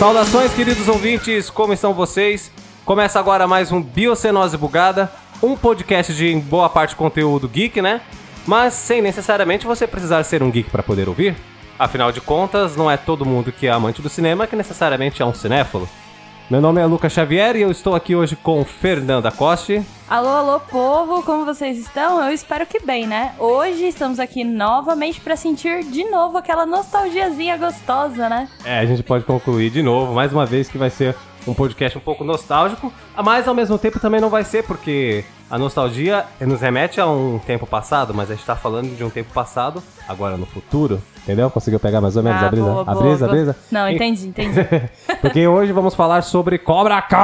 Saudações, queridos ouvintes, como estão vocês? Começa agora mais um Biocenose Bugada, um podcast de em boa parte conteúdo geek, né? Mas sem necessariamente você precisar ser um geek para poder ouvir. Afinal de contas, não é todo mundo que é amante do cinema que necessariamente é um cinéfilo. Meu nome é Lucas Xavier e eu estou aqui hoje com Fernanda Costa. Alô, alô, povo, como vocês estão? Eu espero que bem, né? Hoje estamos aqui novamente para sentir de novo aquela nostalgiazinha gostosa, né? É, a gente pode concluir de novo, mais uma vez que vai ser um podcast um pouco nostálgico, mas ao mesmo tempo também não vai ser, porque a nostalgia nos remete a um tempo passado, mas a gente tá falando de um tempo passado, agora no futuro, entendeu? Conseguiu pegar mais ou menos Ah, a brisa? boa, a boa, brisa, a boa. brisa? Não, entendi, entendi. Porque hoje vamos falar sobre Cobra Kai!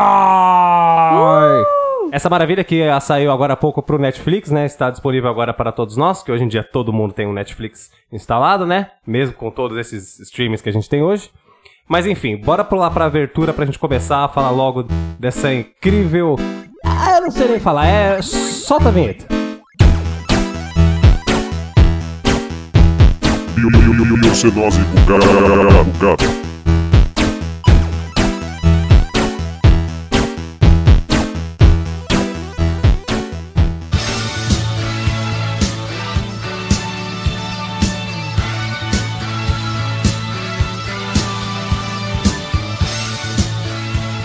Essa maravilha que saiu agora há pouco pro Netflix, né? Está disponível agora para todos nós, que hoje em dia todo mundo tem um Netflix instalado, né? Mesmo com todos esses streamings que a gente tem hoje. Mas enfim, bora pular pra abertura pra gente começar a falar logo dessa incrível. Ah, eu não sei nem falar, é. Solta a vinheta. Biocenose bugada. bugada.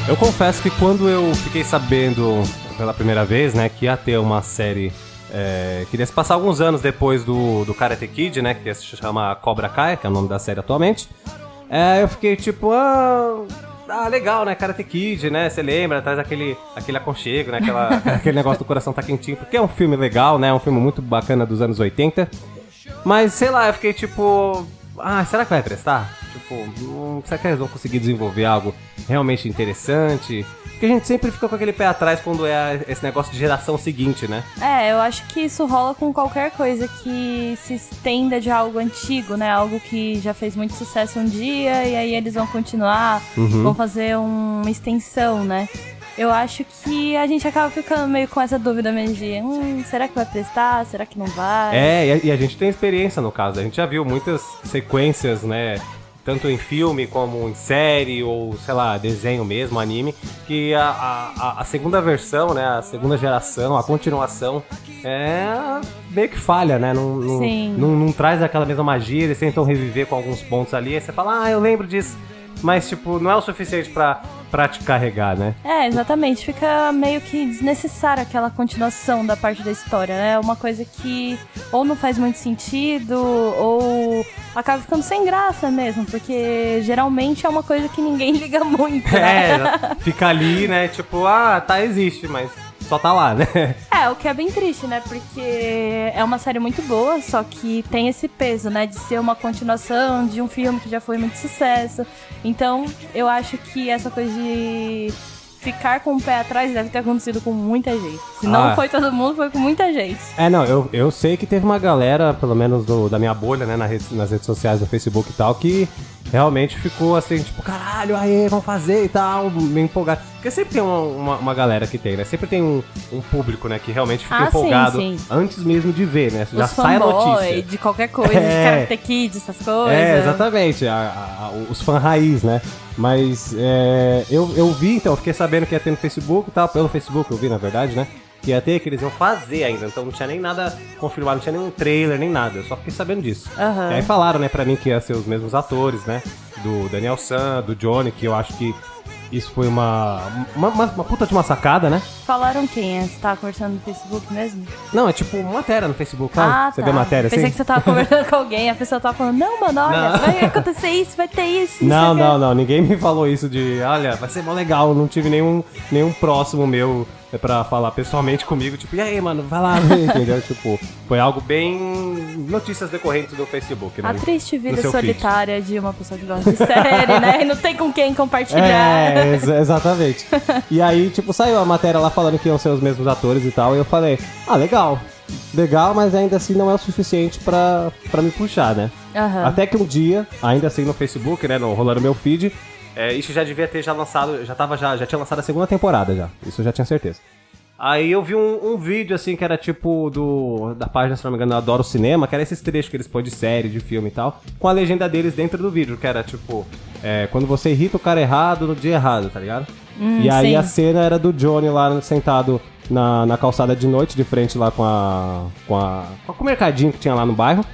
Eu confesso que quando eu fiquei sabendo pela primeira vez, né, que ia ter uma série é, que ia se passar alguns anos depois do, do Karate Kid, né, que se chama Cobra Kai, que é o nome da série atualmente, é, eu fiquei tipo, ah, ah, legal, né, Karate Kid, né, você lembra, traz aquele, aquele aconchego, né, aquela, aquele negócio do coração tá quentinho, porque é um filme legal, né, é um filme muito bacana dos anos 80, mas sei lá, eu fiquei tipo, ah, será que vai prestar? Hum, será que eles vão conseguir desenvolver algo realmente interessante? Porque a gente sempre fica com aquele pé atrás quando é esse negócio de geração seguinte, né? É, eu acho que isso rola com qualquer coisa que se estenda de algo antigo, né? Algo que já fez muito sucesso um dia e aí eles vão continuar, Uhum. vão fazer uma extensão, né? Eu acho que a gente acaba ficando meio com essa dúvida mesmo de, hum, será que vai prestar? Será que não vai? É, e a, e a gente tem experiência no caso. A gente já viu muitas sequências, né? Tanto em filme como em série, ou sei lá, desenho mesmo, anime, que a, a, a- segunda versão, né? A segunda geração, a continuação, é meio que falha, né? Não, não, não, não traz aquela mesma magia, eles tentam reviver com alguns pontos ali, aí você fala, ah, eu lembro disso. Mas, tipo, não é o suficiente pra, pra te carregar, né? É, exatamente. Fica meio que desnecessária aquela continuação da parte da história, né? Uma coisa que ou não faz muito sentido, ou acaba ficando sem graça mesmo, porque geralmente é uma coisa que ninguém liga muito, né? É, fica ali, né? Tipo, ah, tá, existe, mas só tá lá, né? É, o que é bem triste, né? Porque é uma série muito boa, só que tem esse peso, né? De ser uma continuação de um filme que já foi muito sucesso. Então, eu acho que essa coisa de ficar com o pé atrás deve ter acontecido com muita gente. Se não Ah. foi todo mundo, foi com muita gente. É, não, eu, eu sei que teve uma galera, pelo menos do- da minha bolha, né, na rede- nas redes sociais, no Facebook e tal, que realmente ficou assim, tipo, caralho, aí, vamos fazer e tal, meio empolgado. Porque sempre tem uma, uma, uma galera que tem, né? Sempre tem um, um público, né, que realmente fica Ah, sim, empolgado sim. antes mesmo de ver, né? Já Os sai a notícia. de qualquer coisa, É. de Karate Kid, essas coisas. É, exatamente, a- a- os fãs raiz, né? Mas é, eu, eu vi, então, fiquei sabendo que ia ter no Facebook e tal, pelo Facebook eu vi, na verdade, né? Que ia ter, que eles iam fazer ainda, então não tinha nem nada confirmado, não tinha nenhum trailer, nem nada, eu só fiquei sabendo disso. Aham. E aí falaram, né, pra mim que ia ser os mesmos atores, né? Do Daniel San, do Johnny, que eu acho que isso foi uma, uma, uma- uma puta de uma sacada, né? Falaram quem? Você tava conversando no Facebook mesmo? Não, é tipo matéria no Facebook, sabe? Você vê matéria Pensei assim? que você tava conversando com alguém, a pessoa tava falando, não, mano, olha, Não. vai acontecer isso, vai ter isso. Não, isso, não, não. Ninguém me falou isso de, olha, vai ser mó legal. Não tive nenhum, nenhum próximo meu é, pra falar pessoalmente comigo, tipo, e aí, mano, vai lá, ver", entendeu? tipo, foi algo bem notícias decorrentes do Facebook, né? A triste vida seu feed. solitária de uma pessoa que gosta de série, né? E não tem com quem compartilhar. É, ex- exatamente. e aí, tipo, saiu a matéria lá falando que iam ser os mesmos atores e tal, e eu falei, ah, legal. Legal, mas ainda assim não é o suficiente pra, pra me puxar, né? Aham. Até que um dia, ainda assim no Facebook, né, no rolando meu feed, é, isso já devia ter já lançado, já tava já, já tinha lançado a segunda temporada já. Isso eu já tinha certeza. Aí eu vi um, um vídeo, assim, que era tipo do. Da página, se não me engano, eu Adoro Cinema, que era esses trechos que eles põem de série, de filme e tal, com a legenda deles dentro do vídeo, que era tipo. é, quando você irrita o cara errado no dia errado, tá ligado? e aí sim. a cena era do Johnny lá sentado na, na calçada de noite, de frente lá com a. com a. com o mercadinho que tinha lá no bairro.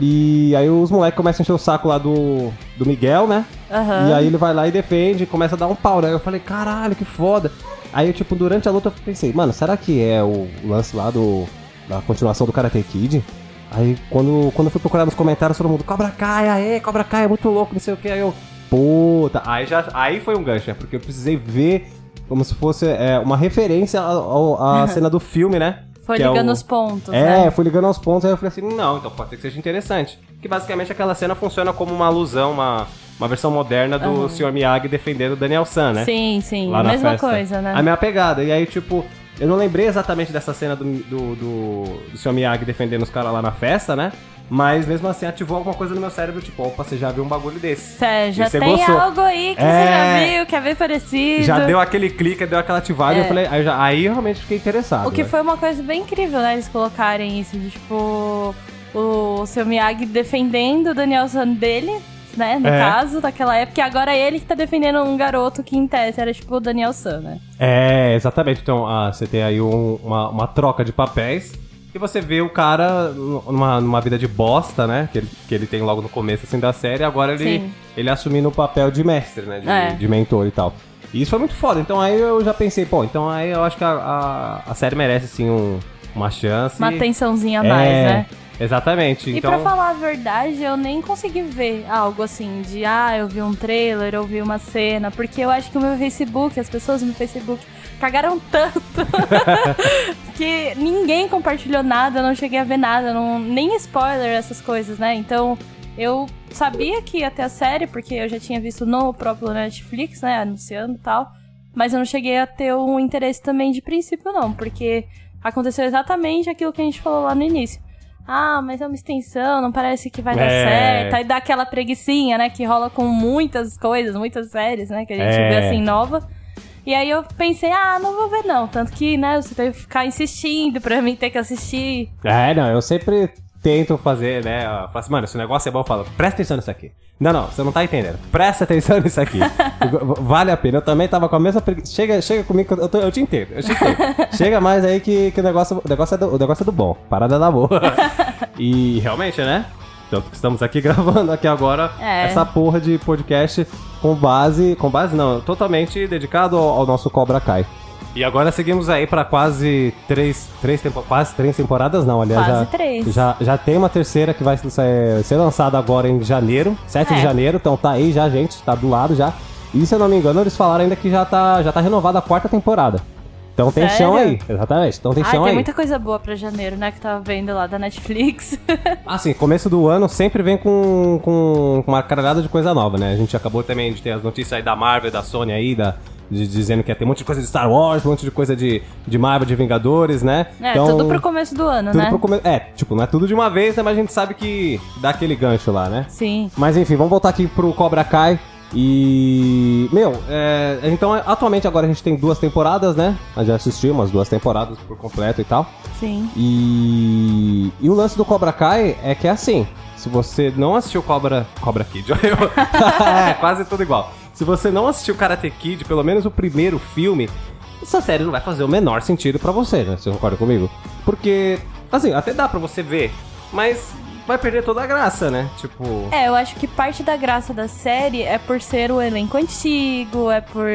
E aí os moleques começam a encher o saco lá do, do Miguel, né? Aham. E aí ele vai lá e defende, começa a dar um pau, né? Eu falei, caralho, que foda. Aí, eu, tipo, durante a luta eu pensei, mano, será que é o lance lá do. da continuação do Karate Kid? Aí quando, quando eu fui procurar nos comentários, todo mundo, Cobra Kai, aê, Cobra Kai, é muito louco, não sei o que. Aí eu, puta. Aí, já, aí foi um gancho, né? Porque eu precisei ver como se fosse é, uma referência à cena do filme, né? Foi é ligando o- os pontos, É, né? fui ligando aos pontos, aí eu falei assim, não, então pode ser que seja interessante. Que basicamente aquela cena funciona como uma alusão, uma, uma versão moderna do Sr. Miyagi defendendo o Daniel San, né? Sim, sim. Lá Mesma festa. coisa, né? A minha pegada. E aí, tipo, eu não lembrei exatamente dessa cena do, do, do, do Sr. Miyagi defendendo os caras lá na festa, né? Mas mesmo assim ativou alguma coisa no meu cérebro, tipo, opa, você já viu um bagulho desse. Cê já você tem gostou. algo aí que É. você já viu, que é bem parecido. Já deu aquele clique, deu aquela ativada, É. eu falei, aí, eu já- aí eu realmente fiquei interessado. O que né? foi uma coisa bem incrível, né? Eles colocarem isso, de, tipo, o seu Miyagi defendendo o Daniel San dele, né? No É. caso, daquela época, e agora é ele que tá defendendo um garoto que em tese era tipo o Daniel San, né? É, exatamente. Então, ah, você tem aí um- uma, uma troca de papéis. E você vê o cara numa, numa vida de bosta, né? Que ele, que ele tem logo no começo assim, da série. Agora ele, Sim. ele assumindo o papel de mestre, né? De, É. de mentor e tal. E isso foi muito foda. Então aí eu já pensei, pô, então aí eu acho que a, a, a série merece, sim, um- uma chance. Uma atençãozinha a mais, É, né? Exatamente. E então, pra falar a verdade, eu nem consegui ver algo assim de ah, eu vi um trailer, eu vi uma cena, porque eu acho que o meu Facebook, as pessoas no Facebook cagaram tanto que ninguém compartilhou nada, eu não cheguei a ver nada, não, nem spoiler, essas coisas, né? Então eu sabia que ia ter a série, porque eu já tinha visto no próprio Netflix, né, anunciando e tal, mas eu não cheguei a ter um interesse também de princípio, não, porque aconteceu exatamente aquilo que a gente falou lá no início. Ah, mas é uma extensão, não parece que vai dar É. certo. Aí dá aquela preguicinha, né? Que rola com muitas coisas, muitas séries, né? Que a gente É. vê assim nova. E aí eu pensei, ah, não vou ver não. Tanto que, né, você teve que ficar insistindo pra mim ter que assistir. É, não, eu sempre tento fazer, né? Eu falo assim, mano, se o negócio é bom, eu falo, presta atenção nisso aqui. Não, não, você não tá entendendo. Presta atenção nisso aqui. vale a pena. Eu também tava com a mesma preguiça. Chega, chega comigo, eu, tô- eu te entendo. Eu te entendo. chega mais aí que, que o, negócio, o, negócio é do, o negócio é do bom. Parada da boa. e realmente, né? Tanto que estamos aqui gravando aqui agora É. essa porra de podcast com base. Com base não, totalmente dedicado ao, ao nosso Cobra Kai. E agora seguimos aí pra quase três, três tempo, quase três temporadas, não, aliás. Quase já, três. Já, já tem uma terceira que vai ser, ser lançada agora em janeiro, 7 de É. janeiro, então tá aí já, gente, tá do lado já. E se eu não me engano, eles falaram ainda que já tá, já tá renovada a quarta temporada. Então tem Sério? chão aí, exatamente. Então tem Ai, chão tem aí. muita coisa boa pra janeiro, né? Que tava vendo lá da Netflix. Assim, começo do ano sempre vem com, com, com uma caralhada de coisa nova, né? A gente acabou também de ter as notícias aí da Marvel, da Sony aí, da, de- dizendo que ia ter um monte de coisa de Star Wars, um monte de coisa de, de Marvel, de Vingadores, né? é, tudo pro começo do ano, né? come- É, tipo, não é tudo de uma vez, né? Mas a gente sabe que dá aquele gancho lá, né? Sim. Mas enfim, vamos voltar aqui pro Cobra Kai. E. Meu, é, então atualmente agora a gente tem duas temporadas, né? A gente já assistiu umas duas temporadas por completo e tal. Sim. E. E o lance do Cobra Kai é que é assim: se você não assistiu Cobra. Cobra Kid, olha eu. é, quase tudo igual. Se você não assistiu Karate Kid, pelo menos o primeiro filme, essa série não vai fazer o menor sentido pra você, né? Você concorda comigo? Porque, assim, até dá pra você ver, mas vai perder toda a graça, né? Tipo. É, eu acho que parte da graça da série é por ser o elenco antigo, é por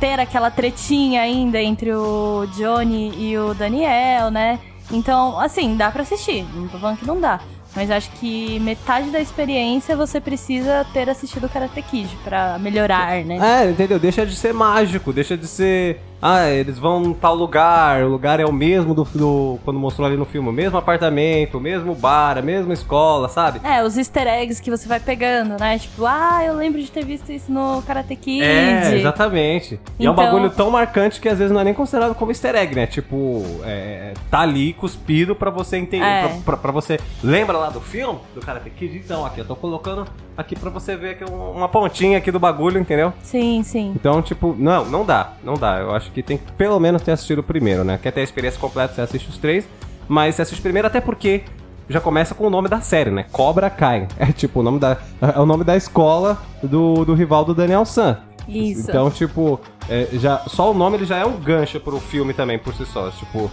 ter aquela tretinha ainda entre o Johnny e o Daniel, né? Então, assim, dá pra assistir. Não tô falando que não dá. Mas acho que metade da experiência você precisa ter assistido Karate Kid pra melhorar, né? É, entendeu? Deixa de ser mágico, deixa de ser. Ah, eles vão em tal lugar, o lugar é o mesmo do, do- quando mostrou ali no filme, o mesmo apartamento, o mesmo bar, a mesma escola, sabe? É, os easter eggs que você vai pegando, né? Tipo, ah, eu lembro de ter visto isso no Karate Kid. É, exatamente. E é um Então- bagulho tão marcante que às vezes não é nem considerado como easter egg, né? Tipo, é, tá ali cuspido pra você entender, É. pra você... Lembra lá do filme, do Karate Kid? Então, aqui eu tô colocando aqui pra você ver aqui um- uma pontinha aqui do bagulho, entendeu? Sim, sim. Então, tipo, não, não dá, não dá. Eu acho que tem que pelo menos ter assistido o primeiro, né? Quer ter a experiência completa, você assiste os três, mas você assiste o primeiro até porque já começa com o nome da série, né? Cobra Kai. É tipo, o nome da, é o nome da escola do, do rival do Daniel San. Isso. Então, tipo, é, já, só o nome ele já é um gancho pro filme também, por si só. Tipo,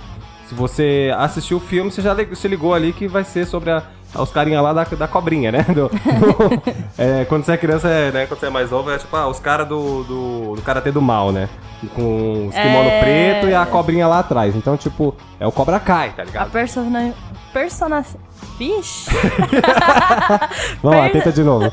se você assistiu o filme, você já se ligou ali que vai ser sobre a- os carinha lá da, da cobrinha, né? Do- do- é, quando você é criança, é, né? Quando você é mais novo, é tipo, ah, os caras do, do, do Karatê do Mal, né? Com os kimono É. preto e a cobrinha lá atrás. Então, tipo, é o Cobra Kai, tá A ligado? persona... Persona... Vixe! Vamos lá, tenta de novo.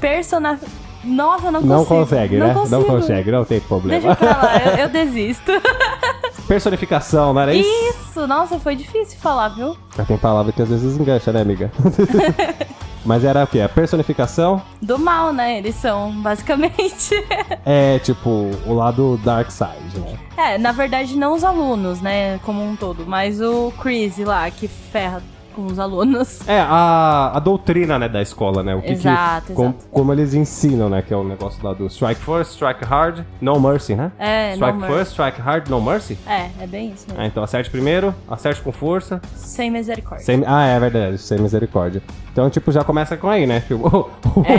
Persona... Nossa, não, Não consigo. consegue, não né? Consigo. Não consegue, não tem Deixa problema. pra lá, eu, eu desisto. Personificação, não era isso? Isso, nossa, foi difícil falar, viu? Já tem palavra que às vezes engancha, né, amiga? Mas era o quê? A personificação Do mal, né? Eles são, basicamente. é, tipo, o lado dark side, né? é, na verdade, não os alunos, né? Como um todo, mas o Chris lá, que ferra com os alunos. É, a, a doutrina, né, da escola, né? O que Exato, que, com- exato. como eles ensinam, né? Que é o negócio lá do strike first, strike hard, no mercy, né? É, strike no mercy. first, strike hard, no mercy. É, é bem isso mesmo. Ah, então acerte primeiro, acerte com força. Sem misericórdia. Sem, ah, é verdade, sem misericórdia. Então, tipo, já começa com aí, né? Tipo,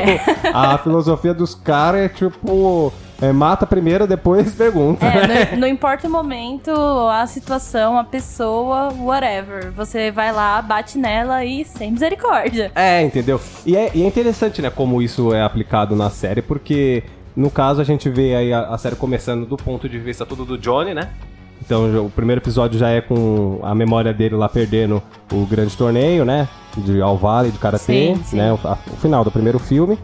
a filosofia dos caras é tipo. É, mata primeiro, depois pergunta. É, não, não importa o momento, a situação, a pessoa, whatever. Você vai lá, bate nela e sem misericórdia. É, entendeu? E é, e é interessante, né, como isso é aplicado na série, porque no caso a gente vê aí a, a série começando do ponto de vista tudo do Johnny, né? Então o primeiro episódio já é com a memória dele lá perdendo o grande torneio, né? De All Valley, de Karatê, Sim, sim. né? O, a- o final do primeiro filme.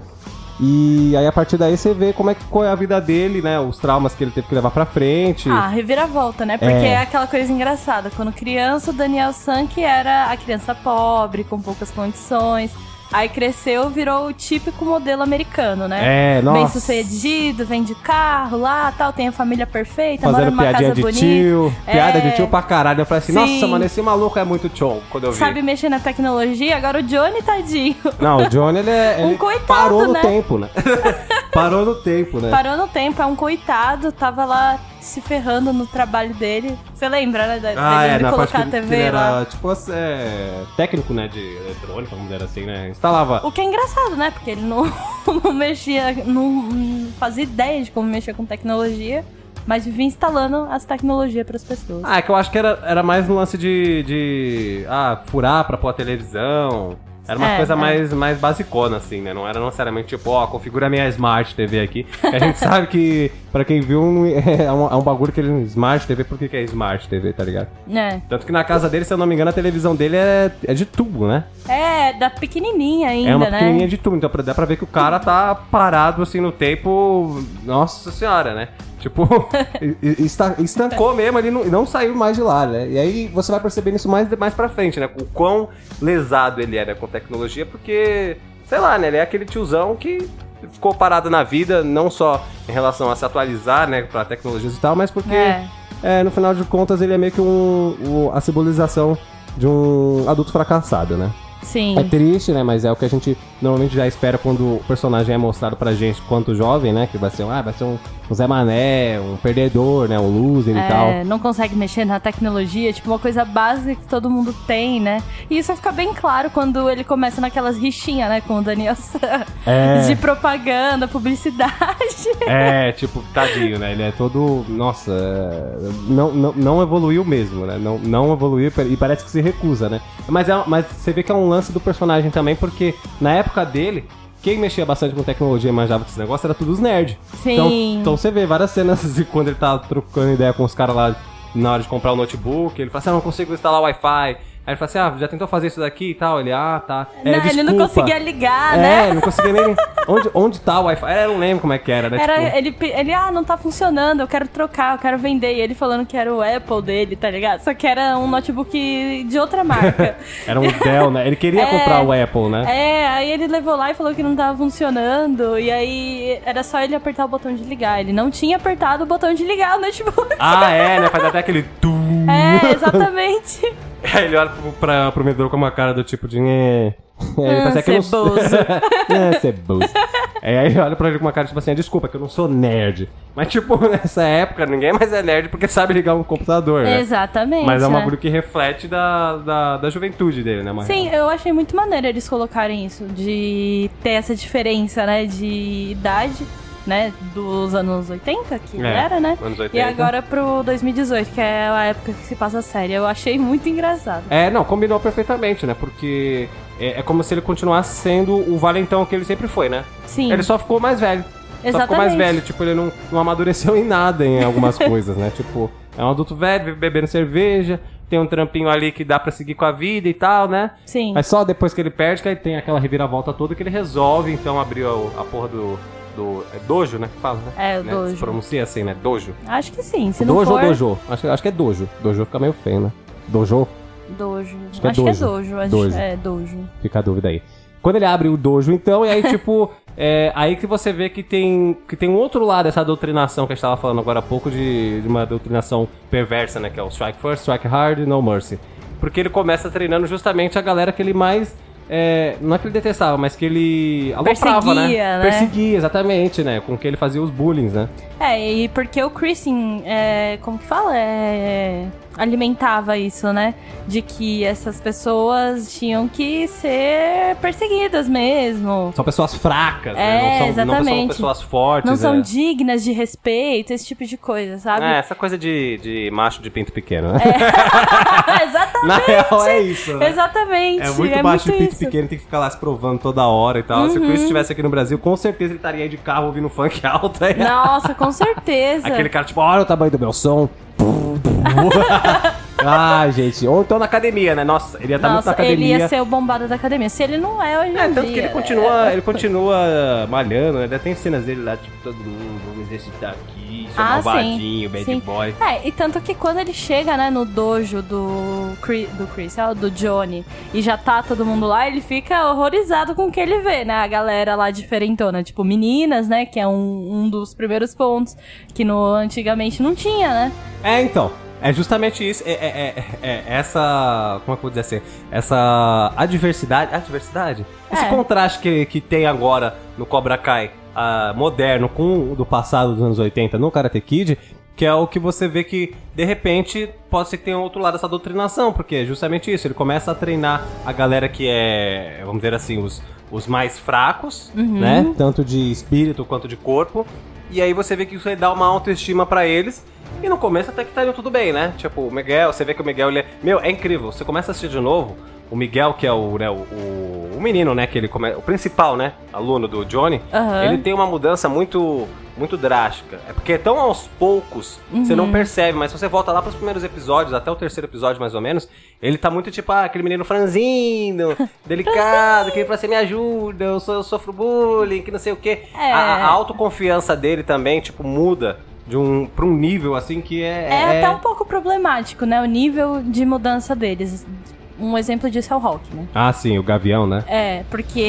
E aí a partir daí você vê como é que ficou a vida dele, né? Os traumas que ele teve que levar pra frente. Ah, reviravolta, né? Porque É. é. aquela coisa engraçada. Quando criança, o Daniel San, que era a criança pobre, com poucas condições. Aí cresceu, virou o típico modelo americano, né? É, Bem nossa. sucedido, vende carro lá, tal, tem a família perfeita, mora Fazendo numa piadinha casa de bonita. tio, piada É. de tio pra caralho. Eu falei assim, Sim. nossa, mano, esse maluco é muito chon quando eu vi. Sabe mexer na tecnologia, agora o Johnny, tadinho. Não, o Johnny, ele, é, Um coitado, parou no né? tempo, né? parou no tempo, né? Parou no tempo, é um coitado, tava lá se ferrando no trabalho dele. Você lembra, né? da- Ah, dele é, de colocar a TV ele era, lá. tipo, é, técnico, né, de eletrônica, vamos dizer assim, né? Instalava... O que é engraçado, né? Porque ele não, não mexia, não, não fazia ideia de como mexer com tecnologia, mas vivia instalando as tecnologias para as pessoas. Ah, é que eu acho que era, era mais no lance de, de... Ah, furar pra pôr a televisão... Era uma É, coisa é. mais, mais basicona, assim, né? Não era necessariamente tipo, ó, configura a minha Smart TV aqui. Que a gente sabe que, pra quem viu, não- é um, é um bagulho que ele... Smart TV, por que que é Smart TV, tá ligado? É. Tanto que na casa dele, se eu não me engano, a televisão dele é, é de tubo, né? É, da pequenininha ainda, é uma né? pequenininha de tubo, então dá pra ver que o cara tá parado assim no tempo. Nossa senhora, né? Tipo, e- e- esta- estancou mesmo, ele não, não saiu mais de lá, né? E aí você vai percebendo isso mais, mais pra frente, né? O quão lesado ele era com tecnologia, porque, sei lá, né? Ele é aquele tiozão que ficou parado na vida, não só em relação a se atualizar, né, pra tecnologias e tal, mas porque, É. é, no final de contas, ele é meio que um, um- a simbolização de um adulto fracassado, né? Sim. É triste, né? Mas é o que a gente normalmente já espera quando o personagem é mostrado pra gente quanto jovem, né? Que vai ser, um- ah, vai ser um, um Zé Mané, um perdedor, né? Um loser e tal. É, não consegue mexer na tecnologia, tipo uma coisa básica que todo mundo tem, né? E isso fica bem claro quando ele começa naquelas rixinhas, né, com o Daniel San, É. de propaganda, publicidade. É, tipo, tadinho, né? Ele é todo. Nossa, é, não, não, não evoluiu mesmo, né? Não, não evoluiu e parece que se recusa, né? Mas, é, mas você vê que é um lance do personagem também, porque na época dele. Quem mexia bastante com tecnologia e manjava desse negócio era tudo os nerds. Sim. Então, então você vê várias cenas de quando ele tá trocando ideia com os caras lá na hora de comprar o notebook. Ele fala assim: ah, não consigo instalar Wi-Fi. Aí ele fala assim: ah, já tentou fazer isso daqui e tal? Ele, ah, tá. É, não, ele não conseguia ligar, É, né? ele não conseguia nem. onde, onde tá o Wi-Fi? É, Eu não lembro como é que era, né? Era, Tipo, ele, ele, ah, não tá funcionando, eu quero trocar, eu quero vender. E ele falando que era o Apple dele, tá ligado? Só que era um notebook de outra marca. Era um Dell, né? Ele queria É. comprar o Apple, né? É, aí ele levou lá e falou que não tava funcionando. E aí era só ele apertar o botão de ligar. Ele não tinha apertado o botão de ligar o notebook. Ah, é, né? Faz até aquele tum. É, exatamente. Aí ele olha pro, pra, pro Midori com uma cara do tipo de. "É". Aí ele Ah, fala assim, "É que eu não sou- ceboso. é, ceboso. Aí ele olha pra ele com uma cara tipo assim, desculpa, que eu não sou nerd. Mas, tipo, nessa época, ninguém mais é nerd porque sabe ligar um computador, né? Exatamente. Mas é um né? bagulho que reflete da, da, da juventude dele, né? uma Sim, eu achei muito maneiro eles colocarem isso, de ter essa diferença, né, de idade, né, dos anos 80, que É, era, né? anos 80. E agora pro 2018, que é a época que se passa a série. Eu achei muito engraçado. É, não, combinou perfeitamente, né? Porque é, é como se ele continuasse sendo o valentão que ele sempre foi, né? Sim. Ele só ficou mais velho. Só ficou mais velho, tipo, ele não, não amadureceu em nada em algumas coisas, né? Tipo, é um adulto velho, vive bebendo cerveja, tem um trampinho ali que dá pra seguir com a vida e tal, né? Sim. Mas só depois que ele perde, que aí tem aquela reviravolta toda que ele resolve, então abrir a, a porra do. Do é dojo, né? Que fala, né? É, o Né? dojo. Se pronuncia assim, né? Dojo. Acho que sim. Se não dojo for... ou dojo? Acho, acho que é dojo. Dojo fica meio feio, né? Dojo? Dojo. Acho que é Acho que é dojo. dojo. Acho Dojo. É dojo. Fica a dúvida aí. Quando ele abre o dojo, então, e aí, tipo, é aí que você vê que tem, que tem um outro lado dessa doutrinação que a gente tava falando agora há pouco, de, de uma doutrinação perversa, né? Que é o Strike First, Strike Hard No Mercy. Porque ele começa treinando justamente a galera que ele mais. É, não é que ele detestava, mas que ele aloprava, né? Perseguia, né? Perseguia, exatamente, né? Com que ele fazia os bullying, né? É, e porque o Christian, é, como que fala? É, alimentava isso, né? De que essas pessoas tinham que ser perseguidas mesmo. São pessoas fracas, né? É, Não são, não são exatamente. pessoas fortes. Não são é. dignas de respeito, esse tipo de coisa, sabe? É, essa coisa de, de macho de pinto pequeno, né? Exatamente. Na real é isso, né? Exatamente. É muito baixo de pinto isso. Uhum. pequeno, tem que ficar lá se provando toda hora e tal. Se o Chris estivesse aqui no Brasil, com certeza ele estaria aí de carro ouvindo funk alto aí. Nossa, com certeza. Aquele cara, tipo, olha o tamanho do meu som. ah, gente. Ou então na academia, né? Nossa, ele ia estar muito na Nossa, ele academia. ia ser o bombado da academia. Se ele não é hoje É, em tanto dia. que ele continua, ele continua malhando, né? Ainda tem cenas dele lá, tipo, todo mundo, vamos exercitar aqui, sou Ah, malvadinho, sim, bad sim. boy. É, e tanto que quando ele chega, né, no dojo do Chris, do Chris, é, do Johnny, e já tá todo mundo lá, ele fica horrorizado com o que ele vê, né? A galera lá diferentona, tipo, meninas, né? Que é um, um dos primeiros pontos que no antigamente não tinha, né? É, então. É justamente isso. É, é- é- é essa. Como é que eu vou dizer assim? Essa adversidade. Adversidade? Esse É. contraste que, que tem agora no Cobra Kai ah, moderno com o do passado dos anos 80 no Karate Kid. Que é o que você vê que, de repente, pode ser que tenha outro lado dessa doutrinação, porque é justamente isso. Ele começa a treinar a galera que é, vamos dizer assim, os, os mais fracos, né? Tanto de espírito quanto de corpo. E aí você vê que isso aí dá uma autoestima pra eles. E no começo até que tá indo tudo bem, né? Tipo, o Miguel, você vê que o Miguel, ele é... Meu, é incrível. Você começa a assistir de novo, o Miguel, que é o, né, o, o, menino, né? Que ele come... O principal, né? Aluno do Johnny. Aham. Ele tem uma mudança muito muito drástica. É porque é tão aos poucos, você Uhum. não percebe, mas se você volta lá pros primeiros episódios, até o terceiro episódio mais ou menos, ele tá muito tipo, ah, aquele menino franzino, delicado, que ele fala assim, me ajuda, eu, sou, eu sofro bullying, que não sei o quê. É. A, a autoconfiança dele também, tipo, muda de um, pra um nível assim que é... É, até um pouco problemático, né? O nível de mudança deles. Um exemplo disso é o Rock, né? Ah, sim, o Gavião, né? É, porque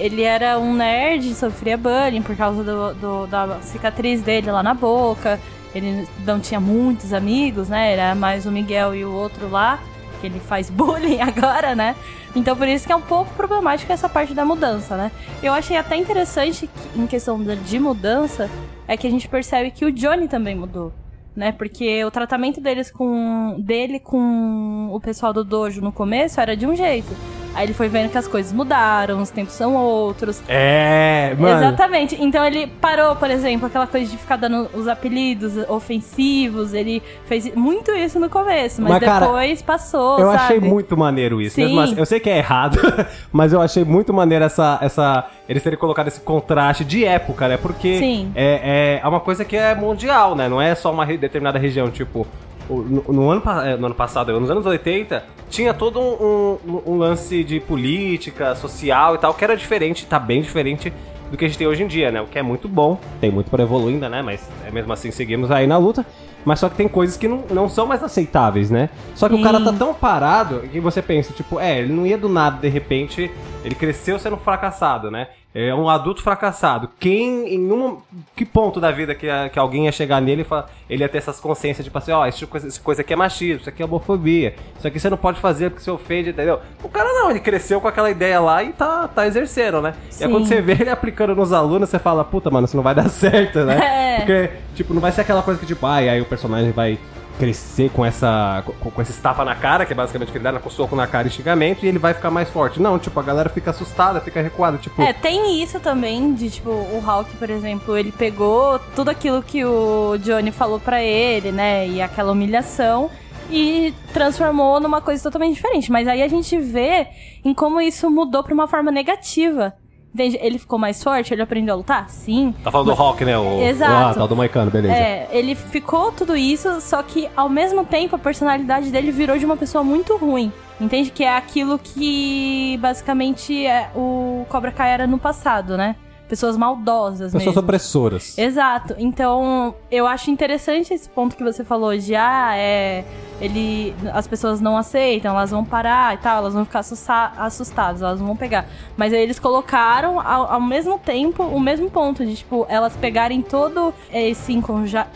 ele era um nerd, sofria bullying por causa do, do- da cicatriz dele lá na boca. Ele não tinha muitos amigos, né? Era mais o Miguel e o outro lá, que ele faz bullying agora, né? Então por isso que é um pouco problemático essa parte da mudança, né? Eu achei até interessante que, em questão de mudança, é que a gente percebe que o Johnny também mudou. Né, porque o tratamento deles com dele com o pessoal do dojo no começo era de um jeito. Aí ele foi vendo que as coisas mudaram, os tempos são outros. É, mano... Exatamente. Então ele parou, por exemplo, aquela coisa de ficar dando os apelidos ofensivos. Ele fez muito isso no começo, mas, Mas, cara, depois passou, Eu sabe? achei muito maneiro isso. Sim. Assim, eu sei que é errado, mas eu achei muito maneiro essa, essa. Eles terem colocado esse contraste de época, né? Porque Sim. É, é uma coisa que é mundial, né? Não é só uma determinada região. Tipo, no, no ano, é, no ano passado, nos anos 80, tinha todo um, um- um lance de política, social e tal, que era diferente, tá bem diferente do que a gente tem hoje em dia, né? O que é muito bom. Tem muito pra evoluir ainda, né? Mas é, mesmo assim seguimos aí na luta. Mas só que tem coisas que não, não são mais aceitáveis, né? Só que o Sim. cara tá tão parado que você pensa, tipo, é, ele não ia do nada, de repente, Ele cresceu sendo fracassado, né? É um adulto fracassado. Quem, em um. Que ponto da vida que, a- que alguém ia chegar nele e ele ia ter essas consciências, tipo assim, ó, esse tipo coisa, essa coisa aqui é machismo, isso aqui é homofobia, isso aqui você não pode fazer porque você ofende, entendeu? O cara não, ele cresceu com aquela ideia lá e tá, tá exercendo, né? E aí Sim. quando você vê ele aplicando nos alunos, você fala, puta, mano, isso não vai dar certo, né? É. Porque, tipo, não vai ser aquela coisa que, tipo, ai, aí o personagem vai crescer com essa com, com esse tapa na cara, que é basicamente que ele dá com soco na cara e xingamento, e ele vai ficar mais forte. Não, tipo, a galera fica assustada, fica recuada, tipo... É, tem isso também de, tipo, o Hulk, por exemplo, ele pegou tudo aquilo que o Johnny falou pra ele, né, e aquela humilhação, e transformou numa coisa totalmente diferente. Mas aí a gente vê em como isso mudou pra uma forma negativa. Ele ficou mais forte, ele aprendeu a lutar? Sim. Tá falando do Hulk, né? O, Exato. Ah, tal do Moicano, beleza. É, ele ficou tudo isso, só que ao mesmo tempo a personalidade dele virou de uma pessoa muito ruim. Entende? Que é aquilo que basicamente é, o Cobra Kai era no passado, né? Pessoas maldosas Pessoas mesmo. opressoras. Exato. Então, eu acho interessante esse ponto que você falou de ah, é. Ele. As pessoas não aceitam, elas vão parar e tal, elas vão ficar assusta- assustadas, elas vão pegar. Mas aí eles colocaram ao, ao mesmo tempo o mesmo ponto, de tipo, elas pegarem todo esse enconja.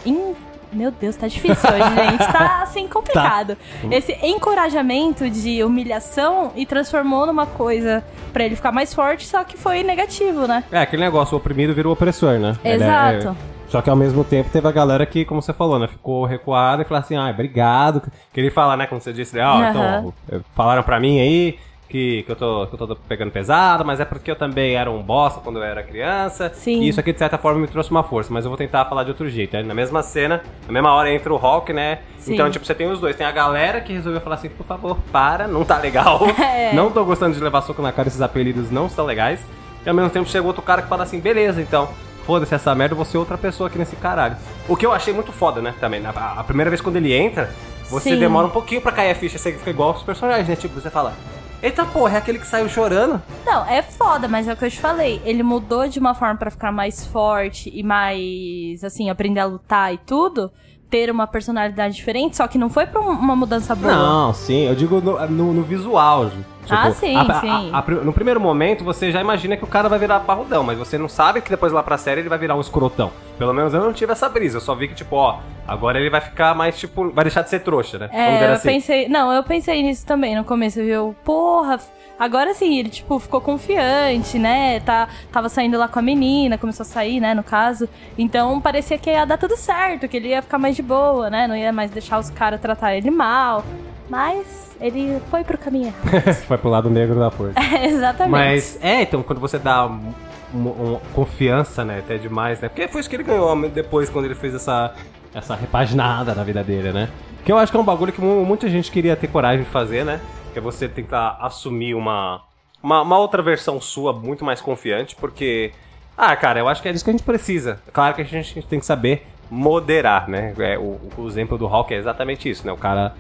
Meu Deus, tá difícil hoje, gente. Tá assim complicado. Esse encorajamento de humilhação e transformou numa coisa pra ele ficar mais forte, só que foi negativo, né? É, aquele negócio, o oprimido vira o opressor, né? Ele é- Exato. é- Só que ao mesmo tempo teve a galera que, como você falou, né? Ficou recuada e falou assim, ah, obrigado. Que ele fala, né? Como você disse? Ó, Aham. então, falaram pra mim aí que, que, eu tô, que eu tô pegando pesado, mas é porque eu também era um bosta quando eu era criança. Sim. E isso aqui, de certa forma, me trouxe uma força, mas eu vou tentar falar de outro jeito. Né? Na mesma cena, na mesma hora entra o Hulk, né? Sim. Então, tipo, você tem os dois. Tem a galera que resolveu falar assim, por favor, para, não tá legal. É. Não tô gostando de levar soco na cara, esses apelidos não estão legais. E ao mesmo tempo chega outro cara que fala assim, beleza, então, foda-se essa merda, eu vou ser outra pessoa aqui nesse caralho. O que eu achei muito foda, né, também. A, a primeira vez quando ele entra, você Sim. demora um pouquinho pra cair a ficha, você fica igual os personagens, né? Tipo, você fala, eita porra, é aquele que saiu chorando. Não, é foda, mas é o que eu te falei. Ele mudou de uma forma pra ficar mais forte e mais, assim, aprender a lutar e tudo. Ter uma personalidade diferente, só que não foi pra um- uma mudança boa. Não, sim, eu digo no, no- no visual. Tipo, Ah, sim, a- sim. a- a- no primeiro momento, você já imagina que o cara vai virar parrudão, mas você não sabe que depois lá pra série ele vai virar um escrotão. Pelo menos eu não tive essa brisa, eu só vi que, tipo, ó, agora ele vai ficar mais, tipo, vai deixar de ser trouxa, né? É, eu assim. pensei. Não, eu pensei nisso também no começo, viu? Porra, agora sim, ele, tipo, ficou confiante, né? Tá, tava saindo lá com a menina, começou a sair, né, no caso. Então parecia que ia dar tudo certo, que ele ia ficar mais de boa, né? Não ia mais deixar os caras tratar ele mal. Mas ele foi pro caminho errado. Vai pro lado negro da força. Exatamente. Mas, é, então, quando você dá um- um- um- confiança, né, até demais, né? Porque foi isso que ele ganhou depois, quando ele fez essa, essa repaginada na vida dele, né? Que eu acho que é um bagulho que mu- muita gente queria ter coragem de fazer, né? Que é você tentar assumir uma, uma, uma outra versão sua muito mais confiante, porque... Ah, cara, eu acho que é disso que a gente precisa. Claro que a gente tem que saber moderar, né? É, o, o exemplo do Hulk é exatamente isso, né? O cara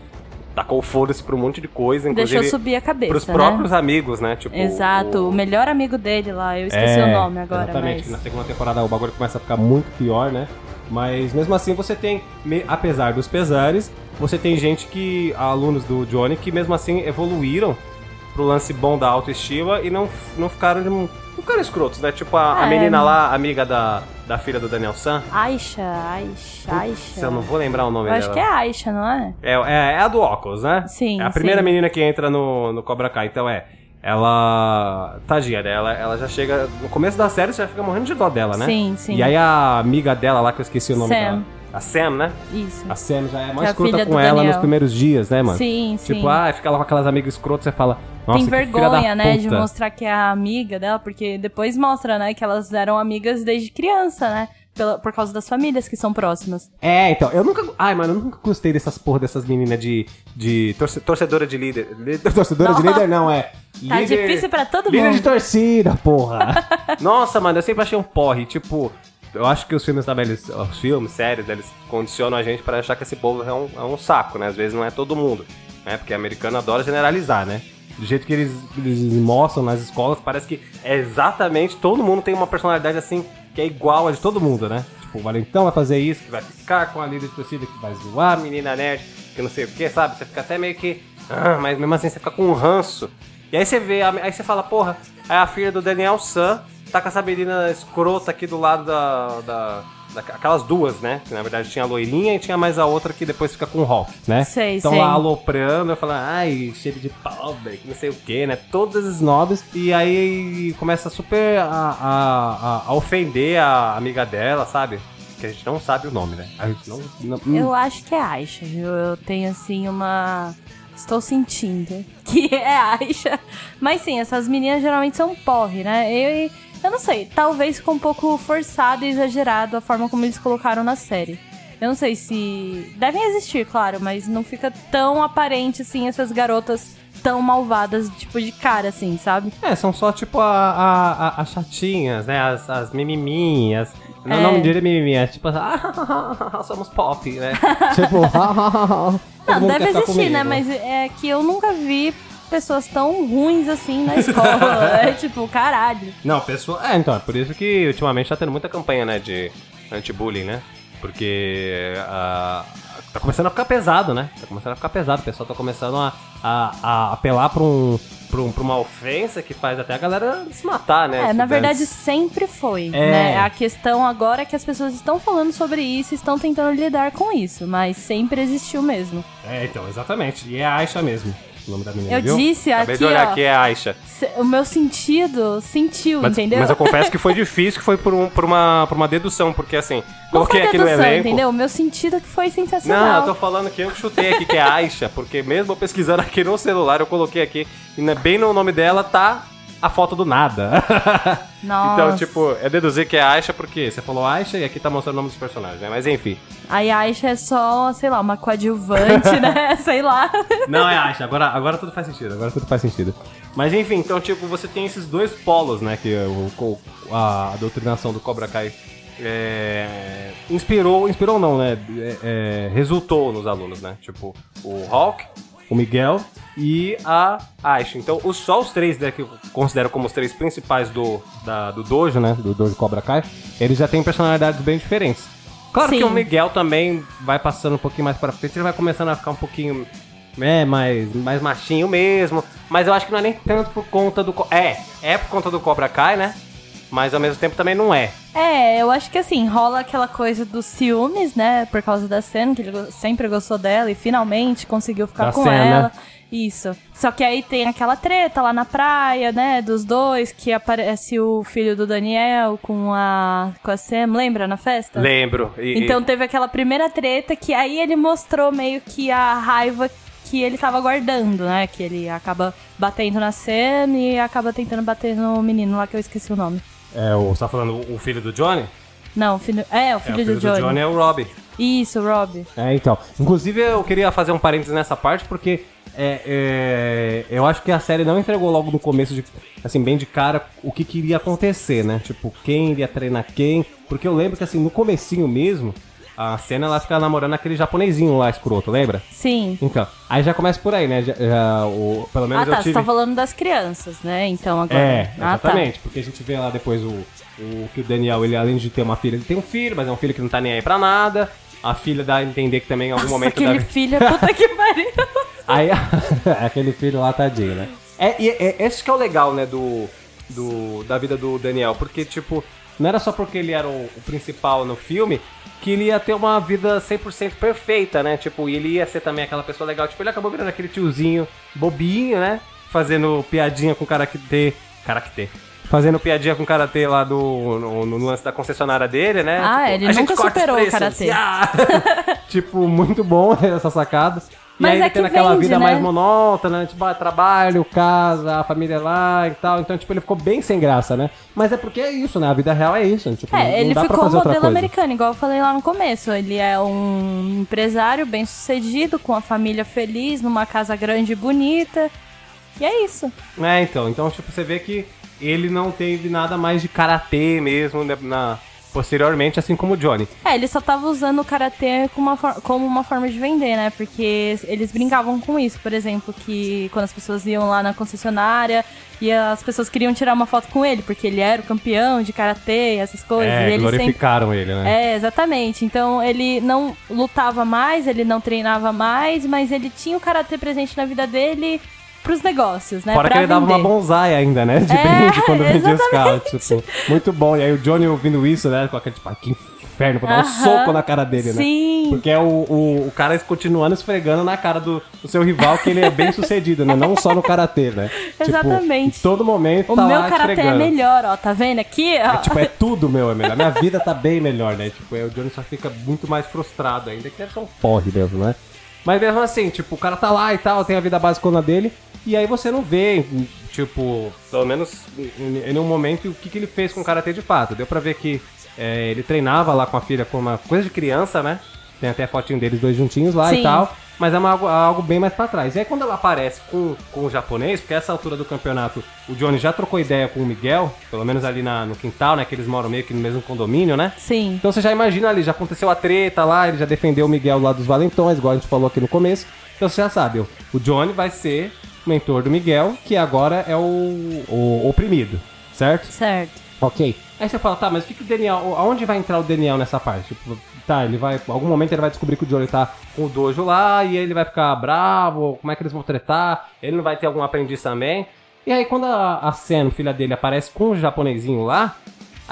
tacou foda-se pra um monte de coisa, inclusive... Deixou subir a cabeça. Pros né? próprios amigos, né? Tipo, Exato, o... melhor amigo dele lá, eu esqueci É, o nome agora, Exatamente, na mas. segunda temporada o bagulho começa a ficar muito pior, né? Mas mesmo assim você tem, apesar dos pesares, você tem gente que, alunos do Johnny, que mesmo assim evoluíram pro lance bom da autoestima e não, não ficaram de- não ficaram escrotos, né? Tipo a, a É. menina lá, amiga da, da filha do Daniel San. Aisha, Aisha, Aisha. Se eu não vou lembrar o nome Eu dela. acho que é Aisha, não é? É, é, é a do óculos, né? Sim, É a primeira sim. menina que entra no, no Cobra Kai. Então é. Ela. Tadinha, né? Ela, ela já chega. No começo da série você já fica morrendo de dó dela, né? Sim, sim. E aí a amiga dela lá, que eu esqueci o nome Sam. dela. A Sam, né? Isso. A Sam já é é mais filha escrota com ela Daniel. nos primeiros dias, né, mano? Sim, sim. Tipo, ah, fica lá com aquelas amigas escrotas, você fala. Nossa, Tem vergonha, né, de puta." mostrar que é a amiga dela, porque depois mostra, né, que elas eram amigas desde criança, né? Pela, por causa das famílias que são próximas. É, então, eu nunca. Ai, mano, eu nunca gostei dessas porra dessas meninas de. de torce- torcedora de líder. Li- Torcedora de líder não, é. Tá líder- difícil pra todo Líder mundo. de torcida, porra. Nossa, mano, eu sempre achei um porre. Tipo, eu acho que os filmes também, eles, os filmes, séries, eles condicionam a gente pra achar que esse povo é um, é um saco, né? Às vezes não é todo mundo, né? Porque americano adora generalizar, né? Do jeito que eles, eles mostram nas escolas, parece que é exatamente todo mundo tem uma personalidade assim que é igual a de todo mundo, né? Tipo, o Valentão vai fazer isso, que vai ficar com a líder de torcida, que vai zoar a menina nerd, que não sei o que, sabe? Você fica até meio que. Ah, mas mesmo assim você fica com um ranço E aí você vê, aí você fala, porra, é a filha do Daniel San, tá com essa menina escrota aqui do lado da da- aquelas duas, né? Que na verdade tinha a loirinha e tinha mais a outra que depois fica com o Hulk, né? Sei, então sei. lá aloprando, eu falo, ai, cheiro de pobre, que não sei o que, né? Todos esses snobs. E aí começa super a, a, a- a ofender a amiga dela, sabe? Que a gente não sabe o nome, né? A gente não. não- hum. Eu acho que é Aisha, viu? Eu tenho assim uma. Estou sentindo que é Aisha. Mas sim, essas meninas geralmente são porre, né? Eu, eu não sei, talvez ficou um pouco forçado e exagerado a forma como eles colocaram na série. Eu não sei se. Devem existir, claro, mas não fica tão aparente assim essas garotas tão malvadas, tipo, de cara, assim, sabe? É, são só tipo a, a- a- as chatinhas, né? As, as mimiminhas. Não, É. não diria mimiminha, é tipo, ah, somos pop, né? tipo, todo Não, deve existir, comigo. né? Mas é que eu nunca vi pessoas tão ruins assim na escola. é tipo, caralho. Não, pessoa. É, então, é por isso que ultimamente tá tendo muita campanha, né, de anti-bullying, né? Porque ah, tá começando a ficar pesado, né? Tá começando a ficar pesado. O pessoal tá começando a, a, a apelar pra, um, pra, um, pra uma ofensa que faz até a galera se matar, né? É, na verdade sempre foi, É. né? A questão agora é que as pessoas estão falando sobre isso, e estão tentando lidar com isso, mas sempre existiu mesmo. É, então, exatamente. E é a Aisha mesmo, o nome da menina, Eu viu? disse Acabei aqui, de olhar ó, aqui, é Aisha. o meu sentido sentiu, Mas, entendeu? mas eu confesso que foi difícil, que foi por, um, por, uma, por uma dedução, porque assim, Não coloquei aqui no elenco. entendeu? O meu sentido que foi Não, sensacional. eu tô falando que eu chutei aqui que é Aisha, porque mesmo pesquisando aqui no celular, eu coloquei aqui, e bem no nome dela tá a foto do nada. Nossa. então, tipo, é deduzir que é Aisha porque você falou Aisha e aqui tá mostrando o nome dos personagens, né? Mas enfim. Aí a Aisha é só, sei lá, uma coadjuvante, né? Sei lá. Não, é Aisha, agora, agora tudo faz sentido, agora tudo faz sentido. Mas enfim, então, tipo, você tem esses dois polos, né? Que o, o- a doutrinação do Cobra Kai é, inspirou, inspirou não, né? é, é, resultou nos alunos, né? Tipo, o Hulk, o Miguel e a Aisha. Então, os, só os três, né, que eu considero como os três principais do, da- do dojo, né? Do dojo Cobra Kai, eles já têm personalidades bem diferentes. Claro Sim. que o Miguel também vai passando um pouquinho mais pra frente, ele vai começando a ficar um pouquinho é, mais, mais machinho mesmo. Mas eu acho que não é nem tanto por conta do. É, é por conta do Cobra Kai, né? Mas ao mesmo tempo também não é. É, eu acho que assim, rola aquela coisa dos ciúmes, né? Por causa da cena, que ele sempre gostou dela e finalmente conseguiu ficar Da com Sam, ela. Isso. Só que aí tem aquela treta lá na praia, né? Dos dois, que aparece o filho do Daniel com a, com a Sam, lembra na festa? Lembro. E- Então teve aquela primeira treta que aí ele mostrou meio que a raiva que ele tava guardando, né? Que ele acaba batendo na Sam e acaba tentando bater no menino lá que eu esqueci o nome. É, o, você tá falando o filho do Johnny? Não, o filho, é, o É, filho, o filho do, Johnny. Johnny é o Robbie. Isso, Rob. É, então. Inclusive, eu queria fazer um parênteses nessa parte, porque é, é, eu acho que a série não entregou logo no começo, de, assim, bem de cara, o que queria acontecer, né? Tipo, quem iria treinar quem. Porque eu lembro que, assim, no comecinho mesmo, a cena ela fica namorando aquele japonesinho lá, escroto, lembra? Sim. Então, aí já começa por aí, né? Já, já, o, pelo menos Ah, tá. eu Você tive... tá falando das crianças, né? Então agora. É, ah, tá. exatamente. Porque a gente vê lá depois o, o que o Daniel, ele além de ter uma filha, ele tem um filho, mas é um filho que não tá nem aí pra nada. A filha dá a entender que também em algum Nossa, momento aquele da... filho, puta que pariu. Aí, aquele filho lá, tadinho, né? É, e é, esse que é o legal, né, do, do, da vida do Daniel, porque, tipo, não era só porque ele era o, o principal no filme que ele ia ter uma vida 100% perfeita, né? Tipo, e ele ia ser também aquela pessoa legal. Tipo, ele acabou virando aquele tiozinho bobinho, né? Fazendo piadinha com karatê. Karatê. Fazendo piadinha com karatê lá do, no, no lance da concessionária dele, né? Ah, ele a gente nunca superou o karatê. Yeah! tipo, muito bom essa sacada. E Mas aí é tendo aquela vende, vida né? mais monótona, né? Tipo, ah, trabalho, casa, a família lá e tal. Então, tipo, ele ficou bem sem graça, né? Mas é porque é isso, né? A vida real é isso. Tipo, não- É, ele ficou outra modelo americano, igual eu falei lá no começo. Ele é um empresário bem sucedido, com a família feliz, numa casa grande e bonita. E é isso. É, então. Então, tipo, você vê que ele não teve nada mais de karatê mesmo né, na, posteriormente, assim como o Johnny. É, ele só tava usando o karatê como uma, como uma forma de vender, né? Porque eles brincavam com isso, por exemplo, que quando as pessoas iam lá na concessionária e as pessoas queriam tirar uma foto com ele, porque ele era o campeão de karatê, essas coisas. é, e ele sempre glorificaram ele, né? É, exatamente. Então ele não lutava mais, ele não treinava mais, mas ele tinha o karatê presente na vida dele pros negócios, né? Fora pra que ele dava vender. uma bonsai ainda, né? De É, brinde quando vendia os carros. Tipo, muito bom. E aí o Johnny ouvindo isso, né? Com aquele tipo, ah, que inferno, vou dar um soco na cara dele, né? Sim. Porque é o, o, o cara continuando esfregando na cara do, do seu rival que ele é bem sucedido, né? Não só no karatê, né? Exatamente. Tipo, todo momento O tá meu lá karatê é melhor, ó. Tá vendo aqui? Ó. É, tipo, é tudo meu é melhor. Minha vida tá bem melhor, né? Tipo, aí o Johnny só fica muito mais frustrado ainda, que deve ser um porre mesmo, né? Mas mesmo assim, tipo, o cara tá lá e tal, tem a vida basicona dele, e aí você não vê, tipo, pelo menos em nenhum momento, o que, que ele fez com o Karatê de fato. Deu pra ver que é, ele treinava lá com a filha com uma coisa de criança, né? Tem até a fotinho deles dois juntinhos lá e Sim. tal. Mas é uma- algo, bem mais pra trás. E aí quando ela aparece com, com o japonês, porque essa altura do campeonato o Johnny já trocou ideia com o Miguel, pelo menos ali na- no quintal, né? Que eles moram meio que no mesmo condomínio, né? Sim. Então você já imagina ali, já aconteceu a treta lá, ele já defendeu o Miguel lá dos Valentões, igual a gente falou aqui no começo. Então você já sabe, o- o Johnny vai ser mentor do Miguel, que agora é o, o oprimido, certo? Certo. Ok. Aí você fala, tá, mas o que, que o Daniel. Aonde vai entrar o Daniel nessa parte? Tipo, tá, ele vai. Em algum momento ele vai descobrir que o Johnny tá com o dojo lá e ele vai ficar bravo. Como é que eles vão tretar? Ele não vai ter algum aprendiz também. E aí quando a, a Sen, filha dele, aparece com o japonesinho lá.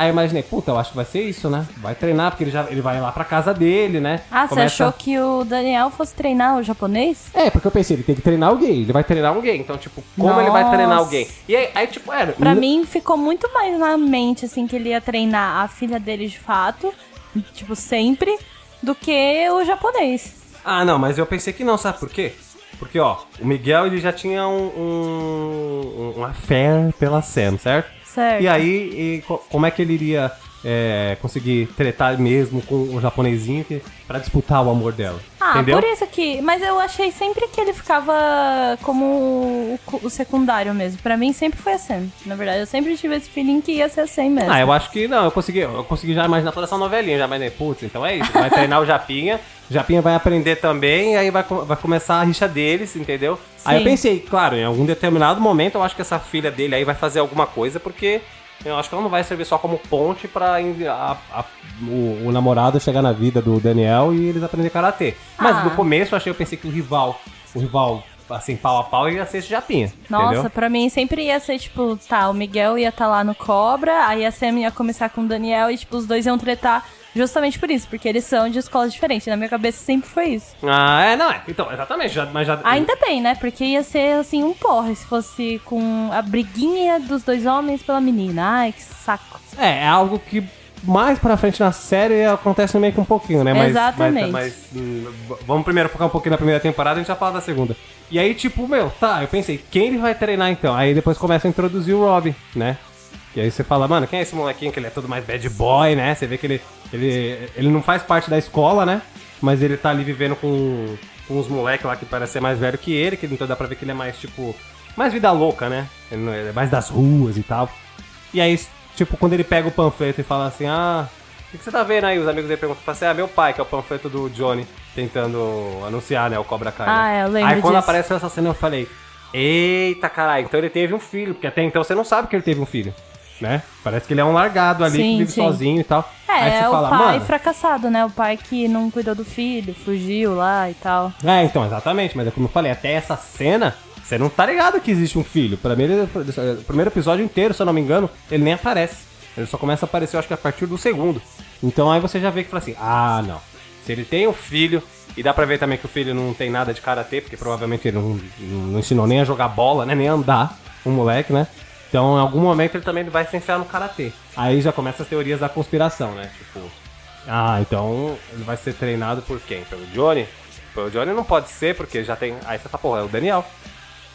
Aí eu imaginei, puta, eu acho que vai ser isso, né? Vai treinar, porque ele, já, ele vai lá pra casa dele, né? Ah, você Começa- achou que o Daniel fosse treinar o japonês? É, porque eu pensei, ele tem que treinar alguém, ele vai treinar alguém. Então, tipo, como ele vai treinar Nossa. alguém? E aí, aí tipo, era. Pra n- mim ficou muito mais na mente, assim, que ele ia treinar a filha dele de fato, tipo, sempre, do que o japonês. Ah, não, mas eu pensei que não, sabe por quê? Porque, ó, o Miguel ele já tinha um, um, um affair pela Sam, certo? Certo. E aí, e co- como é que ele iria é, conseguir tretar mesmo com o japonesinho que, pra disputar o amor dela? Ah, entendeu? por isso que. Mas eu achei sempre que ele ficava como o, o secundário mesmo. Pra mim sempre foi assim. Na verdade, eu sempre tive esse feeling que ia ser assim mesmo. Ah, eu acho que não, eu consegui, eu consegui já imaginar toda essa novelinha, já imaginei, putz, então é isso, vai treinar o Japinha, o Japinha vai aprender também, e aí vai, vai começar a rixa deles, entendeu? Aí eu Sim. pensei, claro, em algum determinado momento eu acho que essa filha dele aí vai fazer alguma coisa, porque eu acho que ela não vai servir só como ponte pra enviar a- a- o, o namorado chegar na vida do Daniel e eles aprenderem karatê. Mas Ah. no começo eu achei, eu pensei que o rival, o rival, assim, pau a pau ia ser esse Japinha, Nossa, entendeu? pra mim sempre ia ser, tipo, tá, o Miguel ia estar lá no Cobra, aí a Sam ia começar com o Daniel e, tipo, os dois iam tretar justamente por isso, porque eles são de escolas diferentes. Na minha cabeça sempre foi isso. Ah, é, não, é, então, exatamente, já, mas já... Ainda bem, né? Porque ia ser, assim, um porre se fosse com a briguinha dos dois homens pela menina. Ai, que saco. É, é algo que mais pra frente na série acontece meio que um pouquinho, né? Mas, Exatamente. Mas, mas, hum, vamos primeiro focar um pouquinho na primeira temporada, a gente já fala da segunda. E aí, tipo, meu, tá, eu pensei, quem ele vai treinar então? Aí depois começa a introduzir o Rob, né? E aí você fala, mano, quem é esse molequinho que ele é todo mais bad boy, né? Você vê que ele, ele, ele não faz parte da escola, né? Mas ele tá ali vivendo com, com uns moleques lá que parece ser mais velho que ele, que então dá pra ver que ele é mais, tipo, mais vida louca, né? Ele não- ele é mais das ruas e tal. E aí, tipo, quando ele pega o panfleto e fala assim, ah, o que, que você tá vendo aí? Os amigos dele perguntam, assim, ah, meu pai, que é o panfleto do Johnny, tentando anunciar, né, o Cobra Kai. Ah, né? é, eu lembro Aí quando disso. apareceu essa cena eu falei, eita caralho, então ele teve um filho, porque até então você não sabe que ele teve um filho, né? Parece que ele é um largado ali, Sim, que vive sim. sozinho e tal. É, é fala, o pai mano... fracassado, né? O pai que não cuidou do filho, fugiu lá e tal. É, então, exatamente, mas é como eu falei, até essa cena, você não tá ligado que existe um filho. Pra mim, ele, o primeiro episódio inteiro, se eu não me engano, ele nem aparece. Ele só começa a aparecer, eu acho que a partir do segundo. Então aí você já vê que fala assim, ah, não. Se ele tem um filho, e dá pra ver também que o filho não tem nada de karatê, porque provavelmente ele não, não ensinou nem a jogar bola, né, nem a andar, um moleque, né? Então, em algum momento, ele também vai se enfiar no karatê. Aí já começa as teorias da conspiração, né? Tipo, ah, então ele vai ser treinado por quem? Pelo Johnny? Pelo Johnny não pode ser, porque já tem. Aí você tá, porra, é o Daniel.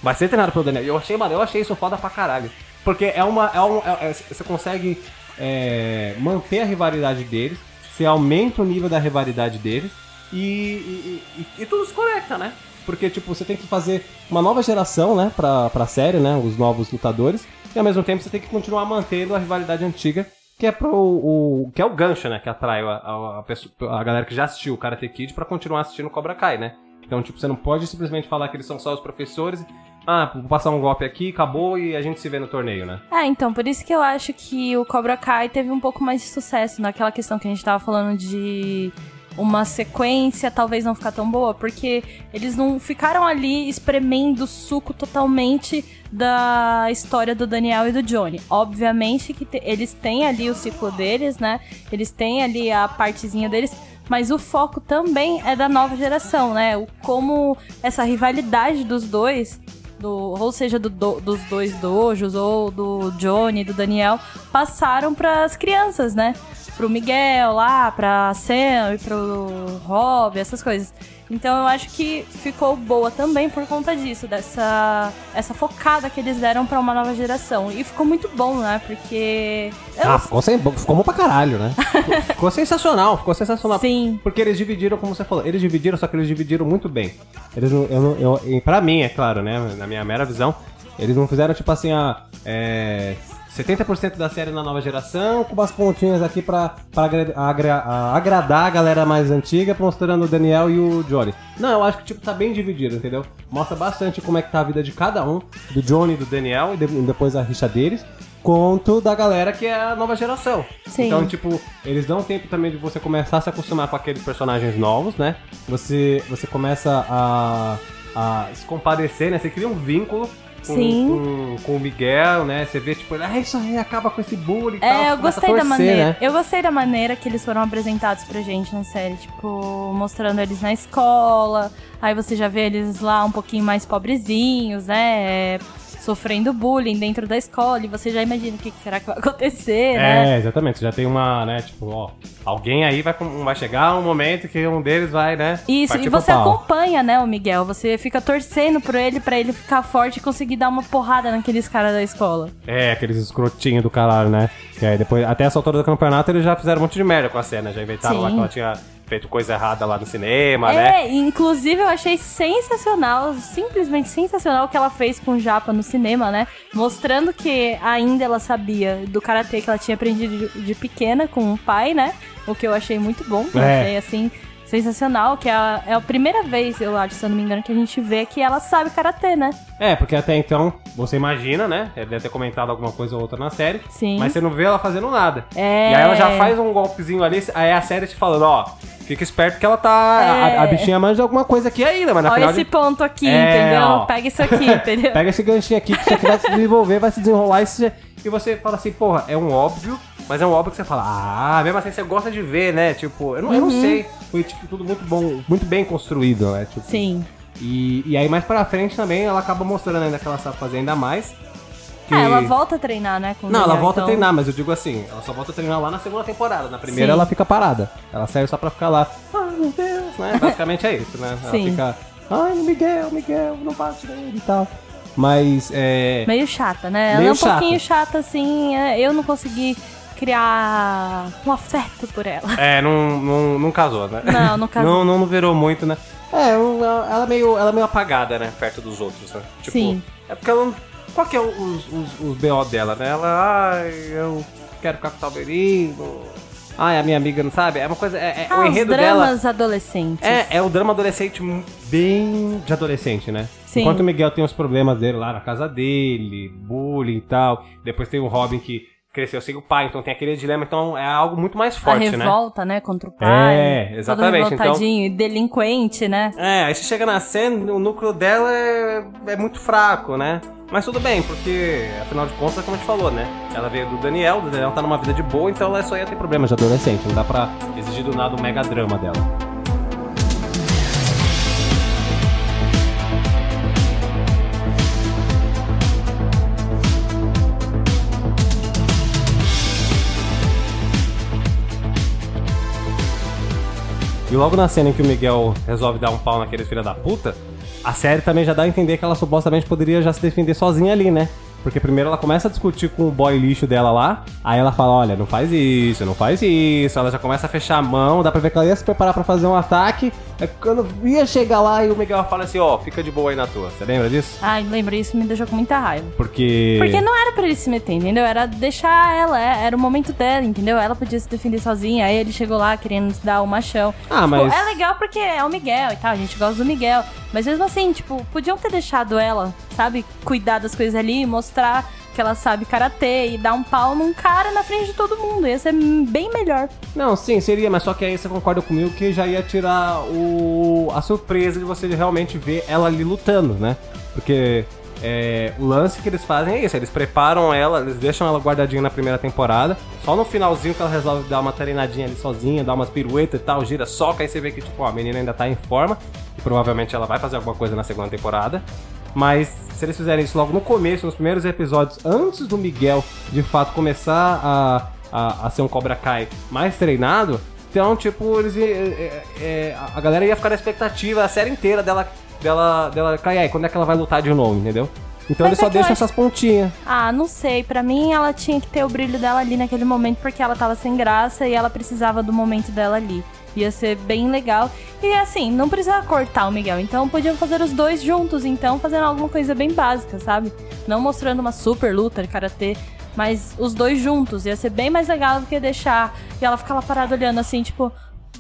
Vai ser treinado pelo Daniel. Eu achei, mano, eu achei isso foda pra caralho. Porque é uma. É um, é- é- você consegue é, manter a rivalidade deles, você aumenta o nível da rivalidade deles e, e, e- e tudo se conecta, né? Porque, tipo, você tem que fazer uma nova geração, né, pra, pra série, né? Os novos lutadores. E ao mesmo tempo você tem que continuar mantendo a rivalidade antiga, que é pro. O, que é o gancho, né? Que atrai a, a, a pessoa- a galera que já assistiu o Karate Kid pra continuar assistindo Cobra Kai, né? Então, tipo, você não pode simplesmente falar que eles são só os professores. Ah, vou passar um golpe aqui, acabou e a gente se vê no torneio, né? É, então, por isso que eu acho que o Cobra Kai teve um pouco mais de sucesso naquela questão que a gente tava falando de uma sequência talvez não ficar tão boa, porque eles não ficaram ali espremendo o suco totalmente da história do Daniel e do Johnny. Obviamente que te- eles têm ali o ciclo deles, né? Eles têm ali a partezinha deles, mas o foco também é da nova geração, né? O como essa rivalidade dos dois do, ou seja, do, do- dos dois dojos, ou do Johnny do Daniel, passaram para as crianças, né? Pro Miguel lá, pra Sam e pro Rob, essas coisas. Então eu acho que ficou boa também por conta disso, dessa essa focada que eles deram pra uma nova geração. E ficou muito bom, né? Porque. eu Ah, ficou, sem, ficou bom pra caralho, né? Ficou- sensacional, ficou sensacional. Sim. Porque eles dividiram, como você falou, eles dividiram, só que eles dividiram muito bem. Eles não, eu, eu, pra mim, é claro, né? Na minha mera visão, eles não fizeram tipo assim, a. É, 70% da série na nova geração, com umas pontinhas aqui pra, pra agra- agra- agradar a galera mais antiga, mostrando o Daniel e o Johnny. Não, eu acho que tipo, tá bem dividido, entendeu? Mostra bastante como é que tá a vida de cada um, do Johnny e do Daniel, e de- depois a rixa deles, quanto da galera que é a nova geração. Sim. Então, tipo, eles dão tempo também de você começar a se acostumar com aqueles personagens novos, né? Você, você começa a, a se compadecer, né? Você cria um vínculo com, Sim. com, com o Miguel, né? Você vê, tipo, ah, isso aí acaba com esse bullying e tal. É, eu gostei da torcer, maneira. Né? Eu gostei da maneira que eles foram apresentados pra gente na série, tipo, mostrando eles na escola. Aí você já vê eles lá um pouquinho mais pobrezinhos, né? É, Sofrendo bullying dentro da escola, e você já imagina o que será que vai acontecer, né? É, exatamente. Você já tem uma, né, tipo, ó, alguém aí vai, vai chegar um momento que um deles vai, né? Isso, e você acompanha, né, o Miguel. Você fica torcendo por ele, pra ele ficar forte e conseguir dar uma porrada naqueles caras da escola. É, aqueles escrotinhos do caralho, né? Que aí depois, até essa altura do campeonato, eles já fizeram um monte de merda com a cena. Já inventaram Sim. lá que ela tinha feito coisa errada lá no cinema, né? É, inclusive eu achei sensacional, simplesmente sensacional o que ela fez com o Japa no cinema, né? Mostrando que ainda ela sabia do karatê que ela tinha aprendido de, de pequena com o pai, né? O que eu achei muito bom, É. achei assim sensacional, que é a, é a primeira vez, eu acho, se eu não me engano, que a gente vê que ela sabe karatê, né? É, porque até então, você imagina, né? Ele deve ter comentado alguma coisa ou outra na série. Sim. Mas você não vê ela fazendo nada. É. E aí ela já faz um golpezinho ali, aí a série te falando, ó, fica esperto que ela tá. a- É. A, bichinha manja alguma coisa aqui ainda, mas na Olha final esse de... ponto aqui, É, entendeu? ó. Pega isso aqui, entendeu? Pega esse ganchinho aqui que isso aqui vai se desenvolver, vai se desenrolar e você, e você fala assim, porra, é um óbvio, mas é um óbvio que você fala, ah, mesmo assim você gosta de ver, né? Tipo, eu não, eu Uhum. não sei. Foi tipo tudo muito bom, muito bem construído, né? Tipo, Sim. E, e aí mais pra frente também ela acaba mostrando ainda que ela sabe fazer ainda mais. que- Ah, ela volta a treinar, né? Não, ela volta a então- treinar, mas eu digo assim, ela só volta a treinar lá na segunda temporada. Na primeira Sim. ela fica parada. Ela serve só pra ficar lá. Ai meu Deus, né? Basicamente é isso, né? Ela Sim. fica. Ai, Miguel, Miguel, não bate nele e tal. Mas é. Meio chata, né? Ela Meio é um chata. pouquinho chata, assim. é, Eu não consegui criar um afeto por ela. É, não, não, não casou, né? Não, não casou. não, não, virou muito, né? É, ela é meio, ela é meio apagada, né? Perto dos outros, né? Tipo, Sim. É porque ela não. Qual que é os, os, os BO dela, né? Ela, ai, eu quero ficar com o. Ai, a minha amiga não sabe. É uma coisa. É, é- Ah, o os enredo dela. dramas adolescentes. É, é o drama adolescente bem de adolescente, né? Sim. Enquanto o Miguel tem os problemas dele lá na casa dele, bullying e tal. Depois tem o Robin que cresceu sem o pai, então tem aquele dilema. Então é algo muito mais a forte, né? revolta, né, contra o pai. É, exatamente, Todo revoltadinho e delinquente, né? É, aí você chega na cena, o núcleo dela é, é muito fraco, né? Mas tudo bem, porque afinal de contas, como a gente falou, né? Ela veio do Daniel, o Daniel tá numa vida de boa, então ela só ia ter problemas de adolescente. Não dá pra exigir do nada o mega drama dela. E logo na cena em que o Miguel resolve dar um pau naquele filho da puta, a série também já dá a entender que ela supostamente poderia já se defender sozinha ali, né? Porque primeiro ela começa a discutir com o boy lixo dela lá, aí ela fala, olha, não faz isso, não faz isso, ela já começa a fechar a mão, dá pra ver que ela ia se preparar pra fazer um ataque, aí quando ia chegar lá e o Miguel fala assim, ó, fica de boa aí na tua, você lembra disso? Ai, lembra isso, me deixou com muita raiva. Porque... Porque não era pra ele se meter, entendeu? Era deixar ela, é, era o momento dela, entendeu? Ela podia se defender sozinha, aí ele chegou lá querendo dar o machão. Ah, Tipo, mas... é legal porque é o Miguel e tal, a gente gosta do Miguel. Mas mesmo assim, tipo, podiam ter deixado ela, sabe, cuidar das coisas ali e mostrar que ela sabe karatê e dar um pau num cara na frente de todo mundo. Ia ser bem melhor. Não, sim, seria, mas só que aí você concorda comigo que já ia tirar o a surpresa de você realmente ver ela ali lutando, né? Porque é, o lance que eles fazem é isso, eles preparam ela, eles deixam ela guardadinha na primeira temporada, só no finalzinho que ela resolve dar uma treinadinha ali sozinha, dar umas piruetas e tal, gira, soca, aí você vê que tipo, ó, a menina ainda tá em forma, e provavelmente ela vai fazer alguma coisa na segunda temporada. Mas se eles fizerem isso logo no começo, nos primeiros episódios, antes do Miguel de fato começar a, a, a ser um Cobra Kai mais treinado, então, tipo, eles, é, é, a galera ia ficar na expectativa a série inteira dela, dela, dela cair. Aí, quando é que ela vai lutar de novo, entendeu? Então Mas eles só é acho- essas pontinhas. Ah, não sei. Pra mim, ela tinha que ter o brilho dela ali naquele momento, porque ela tava sem graça e ela precisava do momento dela ali. Ia ser bem legal. E assim, não precisava cortar o Miguel. Então podiam fazer os dois juntos, então, fazendo alguma coisa bem básica, sabe? Não mostrando uma super luta de karatê, mas os dois juntos. Ia ser bem mais legal do que deixar. E ela ficar lá parada olhando assim, tipo.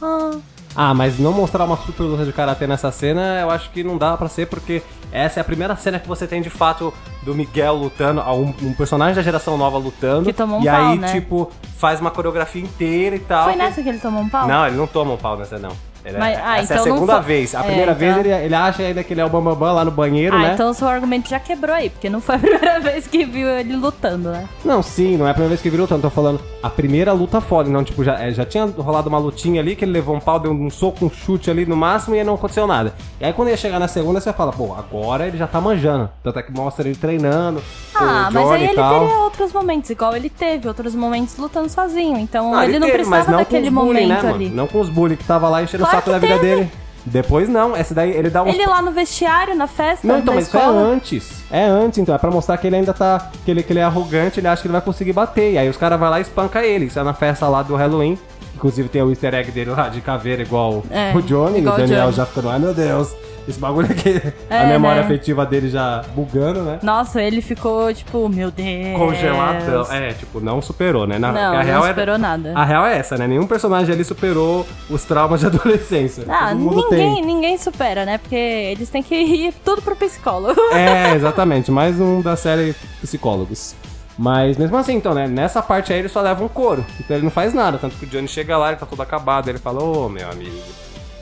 Ah, Ah, mas não mostrar uma super luta de karatê nessa cena, eu acho que não dá pra ser, porque essa é a primeira cena que você tem de fato do Miguel lutando, um, um personagem da geração nova lutando. Que tomou um e pau, aí, né? tipo, faz uma coreografia inteira e tal. foi nessa que ele tomou um pau? Não, ele não toma um pau nessa, não. Ele é- Mas- ah, essa é a então não segunda foi- vez. A É, primeira então- vez ele, ele acha ainda que ele é o Bambambam lá no banheiro, Ah, né? então o seu argumento já quebrou aí, porque não foi a primeira vez que viu ele lutando, né? Não, sim, não é a primeira vez que ele lutando. Tô falando a primeira luta foda. Então, tipo, já, é, já tinha rolado uma lutinha ali que ele levou um pau, deu um soco, um chute ali no máximo e não aconteceu nada. E aí quando ia chegar na segunda, você fala, pô, agora ele já tá manjando. Tanto é que mostra ele treinando. Ah, mas aí ele tal. teria outros momentos, igual ele teve, outros momentos lutando sozinho. Então ele, não teve, precisava mas não daquele bullying, momento né, ali. Mano? Não com os bullying que tava lá enchendo Claro saco da vida dele. Depois não, essa daí ele dá uns Ele lá no vestiário, na festa, Não, então, da mas isso é escola. antes. É antes, então. É pra mostrar que ele ainda tá. Que ele, que ele é arrogante, ele acha que ele vai conseguir bater. E aí os caras vão lá e espanca ele. Isso é na festa lá do Halloween. Inclusive tem o easter egg dele lá de caveira, igual É, o Johnny. igual o Daniel Johnny. já ficando, ai meu Deus. Esse bagulho aqui. a É, memória né? afetiva dele já bugando, né? Nossa, ele ficou tipo, meu Deus. Congeladão. É, tipo, não superou, né? Na, Não, a não real é- superou nada. A real é essa, né? Nenhum personagem ali superou os traumas de adolescência. Ah, ninguém, tem. ninguém supera, né? Porque eles têm que ir tudo pro psicólogo. É, exatamente. Mais um da série Psicólogos. Mas mesmo assim, então, né? Nessa parte aí ele só leva um couro. Então ele não faz nada. Tanto que o Johnny chega lá, ele tá todo acabado. Ele fala, ô meu amigo,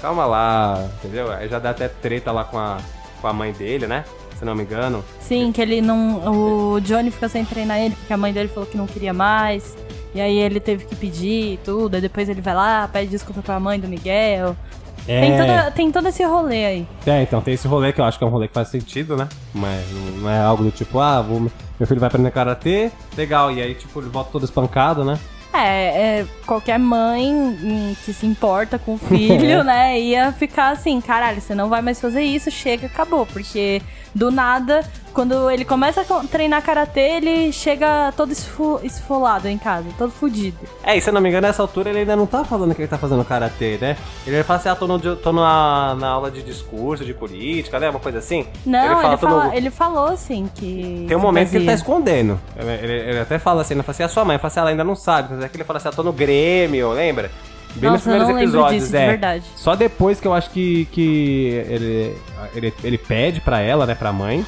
calma lá, entendeu? Aí já dá até treta lá com a, com a mãe dele, né? Se não me engano. Sim, que ele não. O Johnny fica sem treinar ele, porque a mãe dele falou que não queria mais. E aí ele teve que pedir e tudo. Aí depois ele vai lá, pede desculpa pra mãe do Miguel. Tem, toda, tem todo esse rolê aí. É, então tem esse rolê que eu acho que é um rolê que faz sentido, né? Mas não é algo do tipo, ah, vou, meu filho vai aprender karatê, legal. E aí, tipo, ele volta todo espancado, né? É, é, qualquer mãe hum, que se importa com o filho, né, ia ficar assim, caralho, você não vai mais fazer isso, chega, acabou. Porque do nada, quando ele começa a treinar karatê, ele chega todo esfo- esfolado em casa, todo fudido. É, e se eu não me engano, nessa altura ele ainda não tá falando que ele tá fazendo karatê, né? Ele fala assim, ah, tô, no, tô na, na aula de discurso, de política, né? Uma coisa assim. Não, ele, fala, no- fala- ele falou assim que. Tem um momento que ele tá fazia. escondendo. Ele, ele- ele até fala assim, ele fala assim, a sua mãe, fala assim, ela ainda não sabe. Mas é que ele fala assim, eu tô no Grêmio, lembra? Bem nos Nossa, eu primeiros não lembro episódios, disso, de é. verdade. Só depois que eu acho que, que ele, ele, ele pede pra ela, né, pra mãe.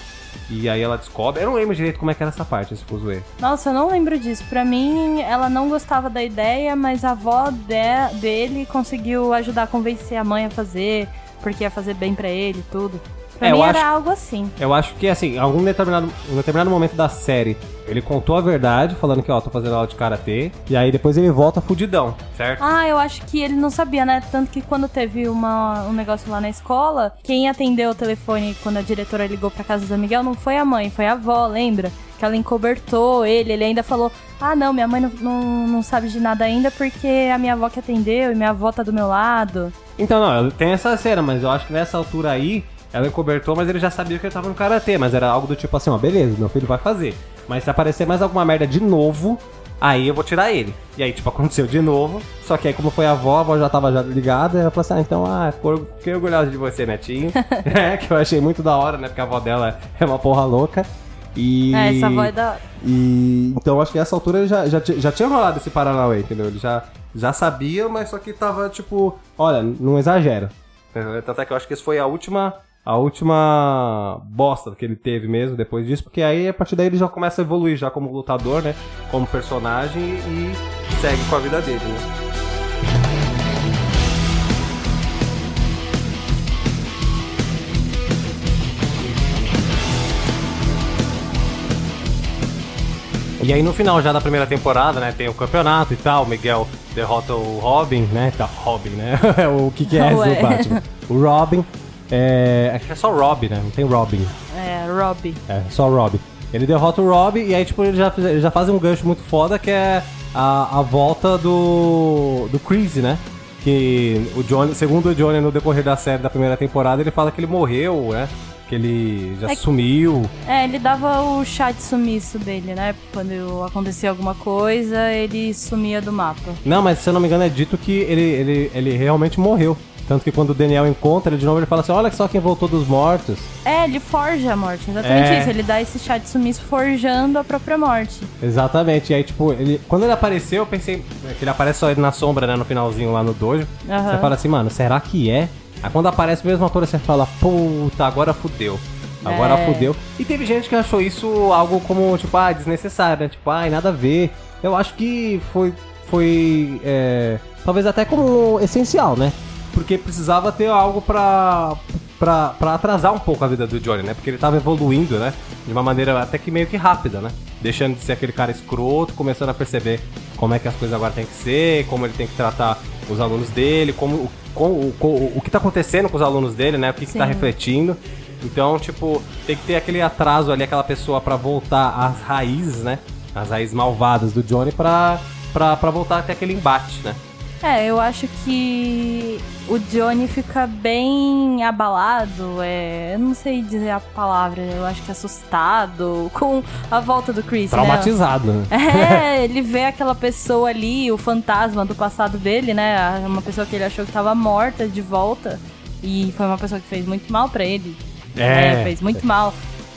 E aí ela descobre. Eu não lembro direito como é que era essa parte, esse fuzuê. Nossa, eu não lembro disso. Pra mim, ela não gostava da ideia, mas a avó de- dele conseguiu ajudar a convencer a mãe a fazer, porque ia fazer bem pra ele e tudo. Pra É, mim eu era acho- algo assim. Eu acho que, assim, em algum determinado, em determinado momento da série, ele contou a verdade, falando que, ó, tô fazendo aula de karatê. E aí depois ele volta fudidão, certo? Ah, eu acho que ele não sabia, né? Tanto que quando teve uma, um negócio lá na escola, quem atendeu o telefone quando a diretora ligou pra casa do Miguel não foi a mãe, foi a avó, lembra? Que ela encobertou ele, ele ainda falou: Ah, não, minha mãe não, não, não sabe de nada ainda porque a minha avó que atendeu e minha avó tá do meu lado. Então, não, tem essa cena, mas eu acho que nessa altura aí, ela encobertou, mas ele já sabia que ele tava no karatê. Mas era algo do tipo assim, ó, beleza, meu filho vai fazer. Mas se aparecer mais alguma merda de novo, aí eu vou tirar ele. E aí, tipo, aconteceu de novo. Só que aí, como foi a avó, a avó já tava já ligada. Ela falou assim, ah, então, ah, fiquei orgulhosa de você, netinho. é, que eu achei muito da hora, né? Porque a avó dela é uma porra louca. E... É, essa avó é da hora. E então acho que nessa altura ele já, já, já tinha rolado esse Paranauê, entendeu? Ele já, já sabia, mas só que tava tipo, olha, não exagera. Entendeu? Tanto é que eu acho que isso foi a última a última bosta que ele teve mesmo depois disso, porque aí a partir daí ele já começa a evoluir já como lutador, né? Como personagem e segue com a vida dele, né? E aí no final já da primeira temporada, né, tem o campeonato e tal, o Miguel derrota o Robin, né, tá, Robin, né, o que que é Ué. do Batman? O Robin, é, acho que é só Robin, né, não tem Robin, É, Robbie. é só Robin. Ele derrota o Robin e aí tipo ele já, ele já faz um gancho muito foda que é a, a volta do, do Chris, né, que o Johnny, segundo o Johnny no decorrer da série da primeira temporada, ele fala que ele morreu, né, que ele já É que- sumiu. É, ele dava o chá de sumiço dele, né? Quando acontecia alguma coisa, ele sumia do mapa. Não, mas se eu não me engano é dito que ele, ele, ele realmente morreu. Tanto que quando o Daniel encontra ele de novo, ele fala assim: Olha só quem voltou dos mortos. É, ele forja a morte, exatamente É. isso. Ele dá esse chá de sumiço forjando a própria morte. Exatamente. E aí, tipo, ele, quando ele apareceu, eu pensei que ele aparece só ele na sombra, né? No finalzinho lá no dojo. Aham. Você fala assim, mano, será que é? Aí quando aparece o mesmo ator, você fala, puta, agora fudeu. Agora É. fudeu. E teve gente que achou isso algo como, tipo, ah, desnecessário, né? Tipo, ai, nada a ver. Eu acho que foi. Foi. é, talvez até como essencial, né? Porque precisava ter algo pra, pra, pra atrasar um pouco a vida do Johnny, né? Porque ele tava evoluindo, né? De uma maneira até que meio que rápida, né? Deixando de ser aquele cara escroto, começando a perceber como é que as coisas agora tem que ser, como ele tem que tratar os alunos dele, como o, com- o, o, o que tá acontecendo com os alunos dele, né? O que, que tá refletindo. Então, tipo, tem que ter aquele atraso ali, aquela pessoa pra voltar às raízes, né? As raízes malvadas do Johnny pra, pra, pra voltar até aquele embate, né? É, eu acho que o Johnny fica bem abalado, é, eu não sei dizer a palavra, eu acho que assustado com a volta do Chris, né? Traumatizado, né? É, ele vê aquela pessoa ali, o fantasma do passado dele, né? Uma pessoa que ele achou que tava morta de volta. E foi uma pessoa que fez muito mal pra ele. É. né? Fez muito mal.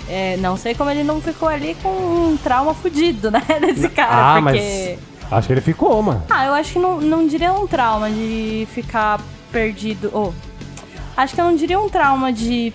É, não sei como ele não ficou ali com um trauma fudido, né? Desse cara, ah, porque. mas acho que ele ficou, mano. Ah, eu acho que não, não diria um trauma de ficar perdido. Ou. acho que eu não diria um trauma de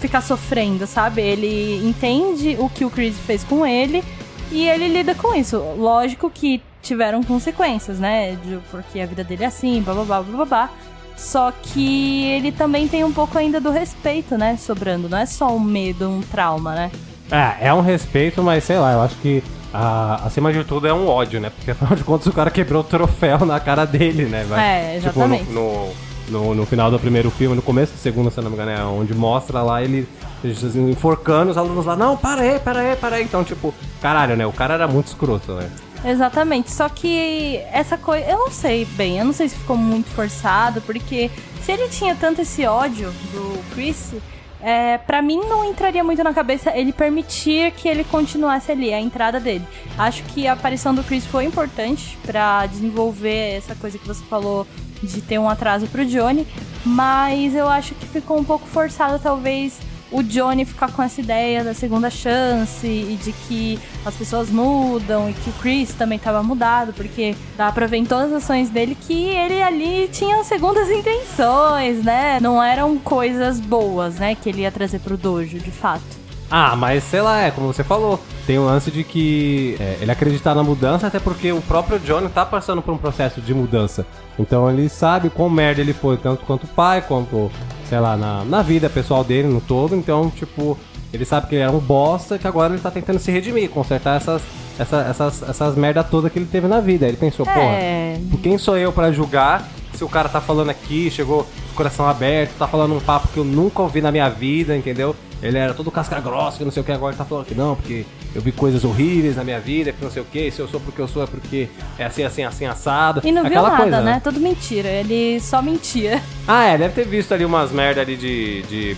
ficar sofrendo, sabe? Ele entende o que o Chris fez com ele e ele lida com isso. Lógico que tiveram consequências, né? De, porque a vida dele é assim, blá blá blá blá. blá. Só que ele também tem um pouco ainda do respeito, né? Sobrando. Não é só um medo, um trauma, né? É, é um respeito, mas sei lá, eu acho que ah, acima de tudo é um ódio, né? Porque afinal de contas o cara quebrou o troféu na cara dele, né? vai? É, exatamente. Tipo, no, no, no, no final do primeiro filme, no começo do segundo, se não me engano, é onde mostra lá ele assim, enforcando os alunos lá, não, para aí, para aí, para aí. Então, tipo, caralho, né? O cara era muito escroto, né? Exatamente, só que essa coisa, eu não sei bem, eu não sei se ficou muito forçado, porque se ele tinha tanto esse ódio do Chris, é, para mim não entraria muito na cabeça ele permitir que ele continuasse ali, a entrada dele. Acho que a aparição do Chris foi importante pra desenvolver essa coisa que você falou de ter um atraso pro Johnny, mas eu acho que ficou um pouco forçado talvez o Johnny ficar com essa ideia da segunda chance e de que as pessoas mudam e que o Chris também tava mudado, porque dá pra ver em todas as ações dele que ele ali tinha segundas intenções, né? Não eram coisas boas, né, que ele ia trazer pro dojo, de fato. Ah, mas sei lá, é como você falou. Tem o lance de que é, ele acreditar na mudança, até porque o próprio Johnny tá passando por um processo de mudança. Então ele sabe quão merda ele foi, tanto quanto o pai, quanto, sei lá, na, na vida pessoal dele no todo. Então, tipo, ele sabe que ele era um bosta, que agora ele tá tentando se redimir, consertar essas, essa, essas, essas merda toda que ele teve na vida. Ele pensou, É. porra, quem sou eu pra julgar se o cara tá falando aqui, chegou coração aberto, tá falando um papo que eu nunca ouvi na minha vida, entendeu? Ele era todo casca grossa, que não sei o que, agora ele tá falando que não, porque eu vi coisas horríveis na minha vida, que não sei o que, se eu sou porque eu sou é porque é assim, assim, assim, assado. E não viu nada, coisa, né? Tudo mentira. Ele só mentia. Ah, é, deve ter visto ali umas merda ali de. de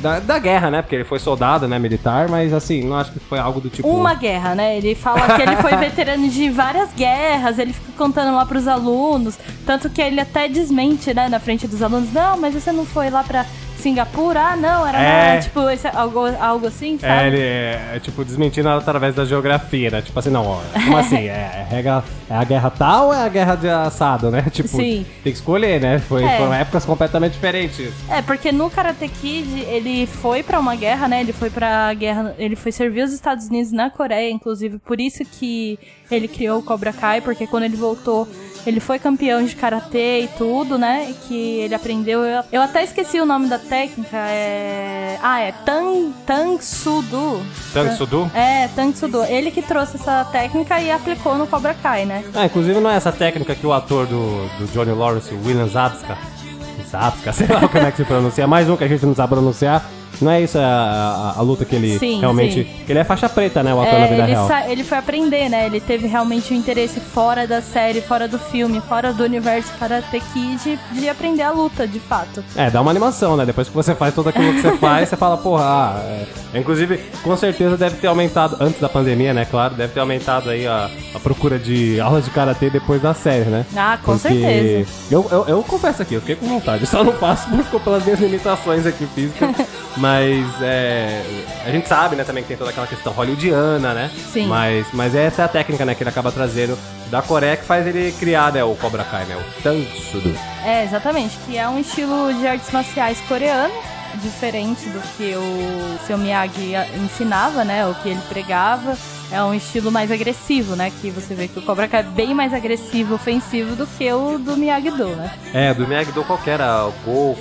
da, da guerra, né? Porque ele foi soldado, né, militar, mas assim, não acho que foi algo do tipo. Uma guerra, né? Ele fala que ele foi veterano de várias guerras, ele fica contando lá pros alunos, tanto que ele até desmente, né, na frente dos alunos, não, mas você não foi lá pra Singapura? Ah, não, era É. tipo esse- algo, algo assim, É, sabe? ele é, é, tipo desmentindo através da geografia, né? Tipo assim, não, ó, como assim? É, é, é a guerra tal ou é a guerra de assado, né? Tipo, Sim. tem que escolher, né? Foi, É. Foram épocas completamente diferentes. É, porque no Karate Kid ele foi pra uma guerra, né? Ele foi pra guerra, ele foi servir os Estados Unidos na Coreia, inclusive por isso que ele criou o Cobra Kai, porque quando ele voltou, ele foi campeão de karatê e tudo, né? E que ele aprendeu. Eu, eu até esqueci o nome da técnica, é Ah, é Tang Tang Sudo. Tang Sudo? É, Tang Sudo. Ele que trouxe essa técnica e aplicou no Cobra Kai, né? Ah, inclusive não é essa técnica que o ator do, do Johnny Lawrence, o William Zabska, Zabska, sei lá como é que se pronuncia, mais um que a gente não sabe pronunciar. Não é isso a, a- a luta que ele Sim, realmente. sim. Ele é faixa preta, né? O ator na É, vida ele, real. ele foi aprender, né? Ele teve realmente um interesse fora da série, fora do filme, fora do universo Karate Kid de aprender a luta, de fato. É, dá uma animação, né? Depois que você faz tudo aquilo que você faz, você fala, porra, ah, é. Inclusive, com certeza deve ter aumentado, antes da pandemia, né? Claro, deve ter aumentado aí a, a procura de aulas de karatê depois da série, né? Ah, com Porque certeza. Eu, eu, eu confesso aqui, eu fiquei com vontade. Eu só não faço por, pelas minhas limitações aqui físicas. mas é, a gente sabe, né, também que tem toda aquela questão hollywoodiana, né? Sim. Mas, mas essa é a técnica, né, que ele acaba trazendo da Coreia que faz ele criar, né, o Cobra Kai, né? O Tansudo. É, exatamente, que é um estilo de artes marciais coreano, diferente do que o seu Miyagi ensinava, né? O que ele pregava. É um estilo mais agressivo, né? Que você vê que o Cobra Kai é bem mais agressivo, ofensivo do que o do Miyagi-Do, né? É, do Miyagi-Do qual que era? O Go...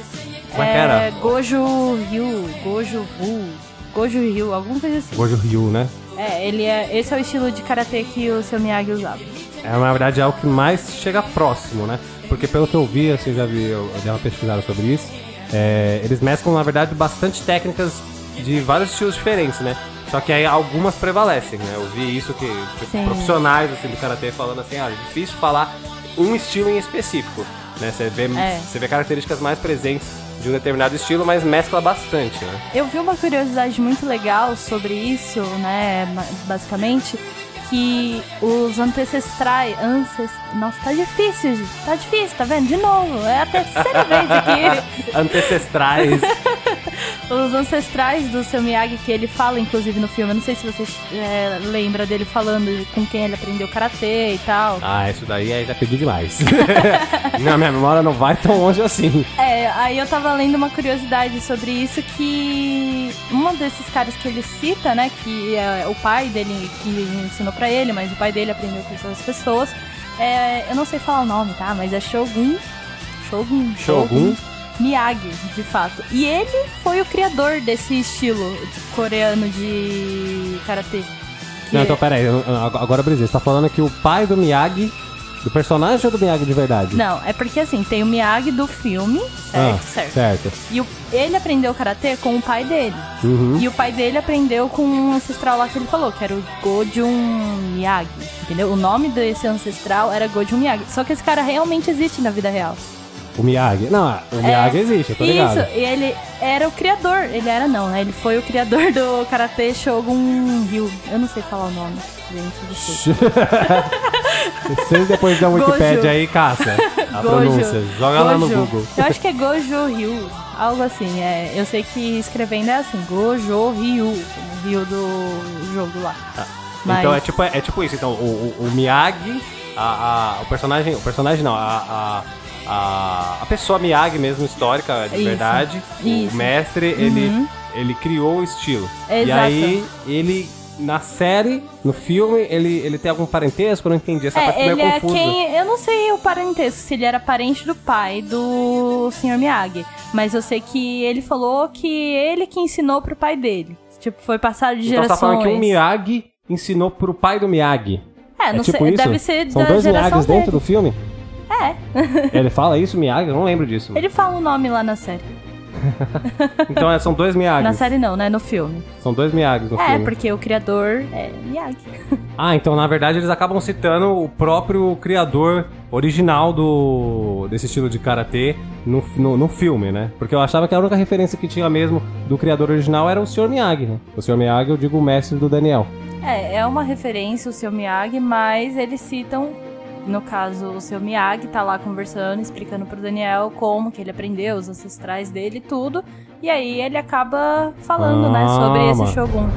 Como é que É, era? Gojo Ryu, Gojo Ru, Gojo Ryu, alguma coisa assim. Gojo Ryu, né? É, ele é, esse é o estilo de karatê que o seu Miyagi usava. É, na verdade, é o que mais chega próximo, né? Porque pelo que eu vi, assim, já vi, eu, eu dei uma pesquisada sobre isso, é, eles mesclam, na verdade, bastante técnicas de vários estilos diferentes, né? Só que aí algumas prevalecem, né? Eu vi isso que Sim. profissionais, assim, do Karatê falando assim, ah, é difícil falar um estilo em específico, né? Você vê, É. você vê características mais presentes de um determinado estilo, mas mescla bastante, né? Eu vi uma curiosidade muito legal sobre isso, né, basicamente, que os ancestrais, ancest... Nossa, tá difícil, gente. Tá difícil, tá vendo? De novo, é a terceira vez aqui. Ancestrais. Os ancestrais do seu Miyagi, que ele fala, inclusive, no filme. Eu não sei se você é, lembra dele falando com quem ele aprendeu karatê e tal. ah, isso daí aí já pedi demais. não, minha memória não vai tão longe assim. É, aí eu tava lendo uma curiosidade sobre isso que um desses caras que ele cita, né, que é o pai dele que ensinou pra ele, mas o pai dele aprendeu com essas pessoas. É, eu não sei falar o nome, tá? Mas é Shogun. Shogun. Shogun. Miyagi, de fato. E ele foi o criador desse estilo coreano de karatê. Não, é- então peraí, agora brisei. Você tá falando que o pai do Miyagi, do personagem ou do Miyagi de verdade? Não, é porque assim, tem o Miyagi do filme, certo? Ah, certo. certo. E o- ele aprendeu karatê com o pai dele. Uhum. E o pai dele aprendeu com um ancestral lá que ele falou, que era o Gojun Miyagi. Entendeu? O nome desse ancestral era Gojun Miyagi. Só que esse cara realmente existe na vida real. O Miyagi. Não, o Miyagi existe, eu tô ligado. Isso, e ele era o criador. Ele era não, né? Ele foi o criador do Karate Shogun Ryu. Eu não sei falar o nome, gente. Vocês depois da Wikipedia Gojo. aí, caça a Gojo. pronúncia. Joga lá no Gojo. Google. Eu acho que é Gojo Ryu. Algo assim, é. Eu sei que escrevendo é assim, Gojo Ryu, o Ryu do jogo lá. Mas- Então é tipo, é tipo isso. Então, o, o- o Miyagi, a, a- o personagem. O personagem não, a. a a, a pessoa Miyagi mesmo, histórica, de Isso, verdade, isso. o mestre, ele, Uhum. ele criou o estilo. E Exato. aí, ele, na série, no filme, ele, ele tem algum parentesco? Eu não entendi essa parte É, meio ele é confusa. quem. Eu não sei o parentesco, se ele era parente do pai do Sr. Miyagi. Mas eu sei que ele falou que ele que ensinou pro pai dele. Tipo, foi passado de Então você tá gerações. falando que o Miyagi ensinou pro pai do Miyagi. É, não é tipo sei, isso? deve ser São da dois geração Miyagis dele. dentro do filme? É. Ele fala isso, Miyagi? Eu não lembro disso. Ele fala o nome lá na série. Então é, são dois Miyagis. Na série não, né? No filme. São dois Miyagis no é, filme. porque o criador é Miyagi. Ah, então na verdade eles acabam citando o próprio criador original do desse estilo de karatê no, no, no filme, né? Porque eu achava que a única referência que tinha mesmo do criador original era o Sr. Miyagi, né? O Sr. Miyagi, eu digo o mestre do Daniel. É, é uma referência o seu Miyagi, mas eles citam No caso, o seu Miyagi tá lá conversando, explicando pro Daniel como que ele aprendeu, os ancestrais dele, tudo. E aí ele acaba falando, né, Ah, sobre esse mano. Shogun.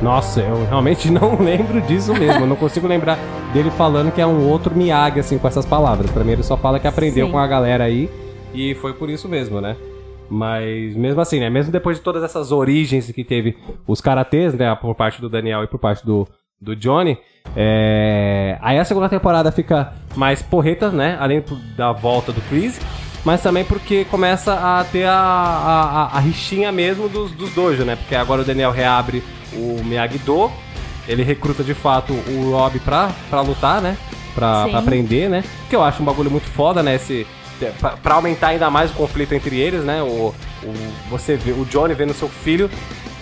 Nossa, eu realmente não lembro disso mesmo. Eu não consigo lembrar dele falando que é um outro Miyagi, assim, com essas palavras. Pra mim, ele só fala que aprendeu Sim. com a galera aí. E foi por isso mesmo, né? Mas mesmo assim, né? Mesmo depois de todas essas origens que teve os karatês, né? Por parte do Daniel e por parte do, do Johnny. é, Aí a segunda temporada fica mais porreta, né? Além da volta do Chris. Mas também porque começa a ter a, a, a- a rixinha mesmo dos, dos dojo, né? Porque agora o Daniel reabre o Miyagi-Do. Ele recruta de fato o Rob pra, pra lutar, né? Pra, Sim. pra aprender, né? Que eu acho um bagulho muito foda, né? Esse, pra, pra aumentar ainda mais o conflito entre eles, né? O, o, você vê, o Johnny vendo seu filho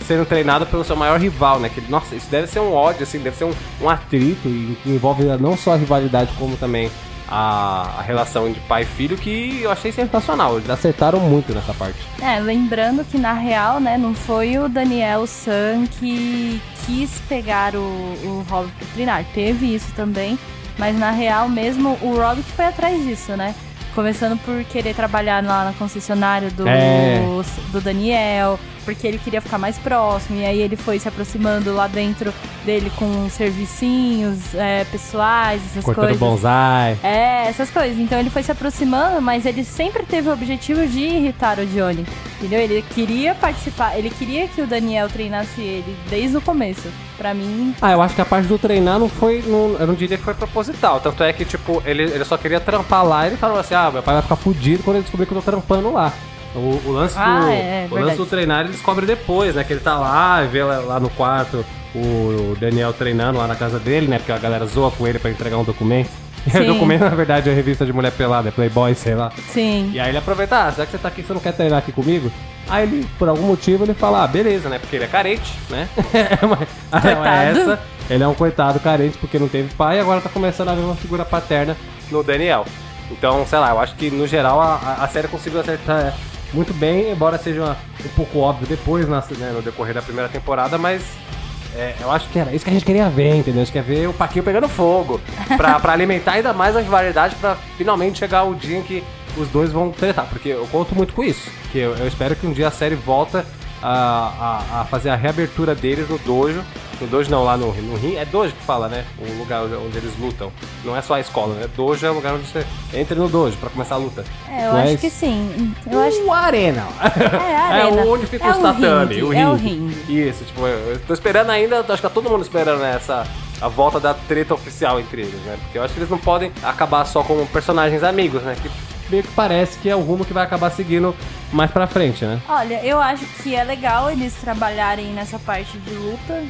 sendo treinado pelo seu maior rival, né? Que, nossa, isso deve ser um ódio, assim, deve ser um, um atrito e que envolve não só a rivalidade, como também a, a relação de pai e filho, que eu achei sensacional. Eles acertaram muito nessa parte. É, lembrando que na real, né, não foi o Daniel San que quis pegar o, o Rob pro treinar. Teve isso também, mas na real mesmo o Rob que foi atrás disso, né? Começando por querer trabalhar lá na concessionária do, É. do Daniel, porque ele queria ficar mais próximo, e aí ele foi se aproximando lá dentro dele com servicinhos é, pessoais, essas Cortando coisas. bonsai. É, essas coisas. Então ele foi se aproximando, mas ele sempre teve o objetivo de irritar o Johnny. Entendeu? Ele queria participar, ele queria que o Daniel treinasse ele desde o começo. Pra mim, Ah, eu acho que a parte do treinar não foi. Não, eu não diria que foi proposital. Tanto é que, tipo, ele, ele só queria trampar lá e ele falou assim: ah, meu pai vai ficar fudido quando ele descobrir que eu tô trampando lá. O, o lance, Ah, do, é, o verdade. lance do treinar ele descobre depois, né? Que ele tá lá e vê lá, lá no quarto o Daniel treinando lá na casa dele, né? Porque a galera zoa com ele pra entregar um documento. E o documento, na verdade, é a revista de mulher pelada, é Playboy, sei lá. sim. E aí ele aproveita, ah, será que você tá aqui, você não quer treinar aqui comigo? Aí ele, por algum motivo, ele fala, ah, beleza, né? Porque ele é carente, né? Mas- a real é essa. Ele é um coitado carente porque não teve pai e agora tá começando a ver uma figura paterna no Daniel. Então, sei lá, eu acho que no geral a, a- a série conseguiu acertar muito bem, embora seja um pouco óbvio depois, na- né, no decorrer da primeira temporada, mas é, eu acho que era isso que a gente queria ver, entendeu? A gente quer ver o Paquinho pegando fogo. Pra, pra alimentar ainda mais a rivalidade pra finalmente chegar o dia em que os dois vão tretar. Porque eu conto muito com isso. Que eu, eu espero que um dia a série volta a, a, a fazer a reabertura deles no dojo. No dojo não, lá no, no ring. É dojo que fala, né? O lugar onde, eles lutam. Não é só a escola, né? Dojo é o lugar onde você entra no dojo pra começar a luta. É, eu Mas- acho que sim. Eu acho O Arena. É, a arena. É onde fica É os o tatame, ringue, o é o ringue. ringue. Isso, tipo, eu eu tô esperando ainda, acho que tá todo mundo esperando né, essa a volta da treta oficial entre eles, né? Porque eu acho que eles não podem acabar só como personagens amigos, né? Que meio que parece que é o rumo que vai acabar seguindo mais pra frente, né? Olha, eu acho que é legal eles trabalharem nessa parte de luta,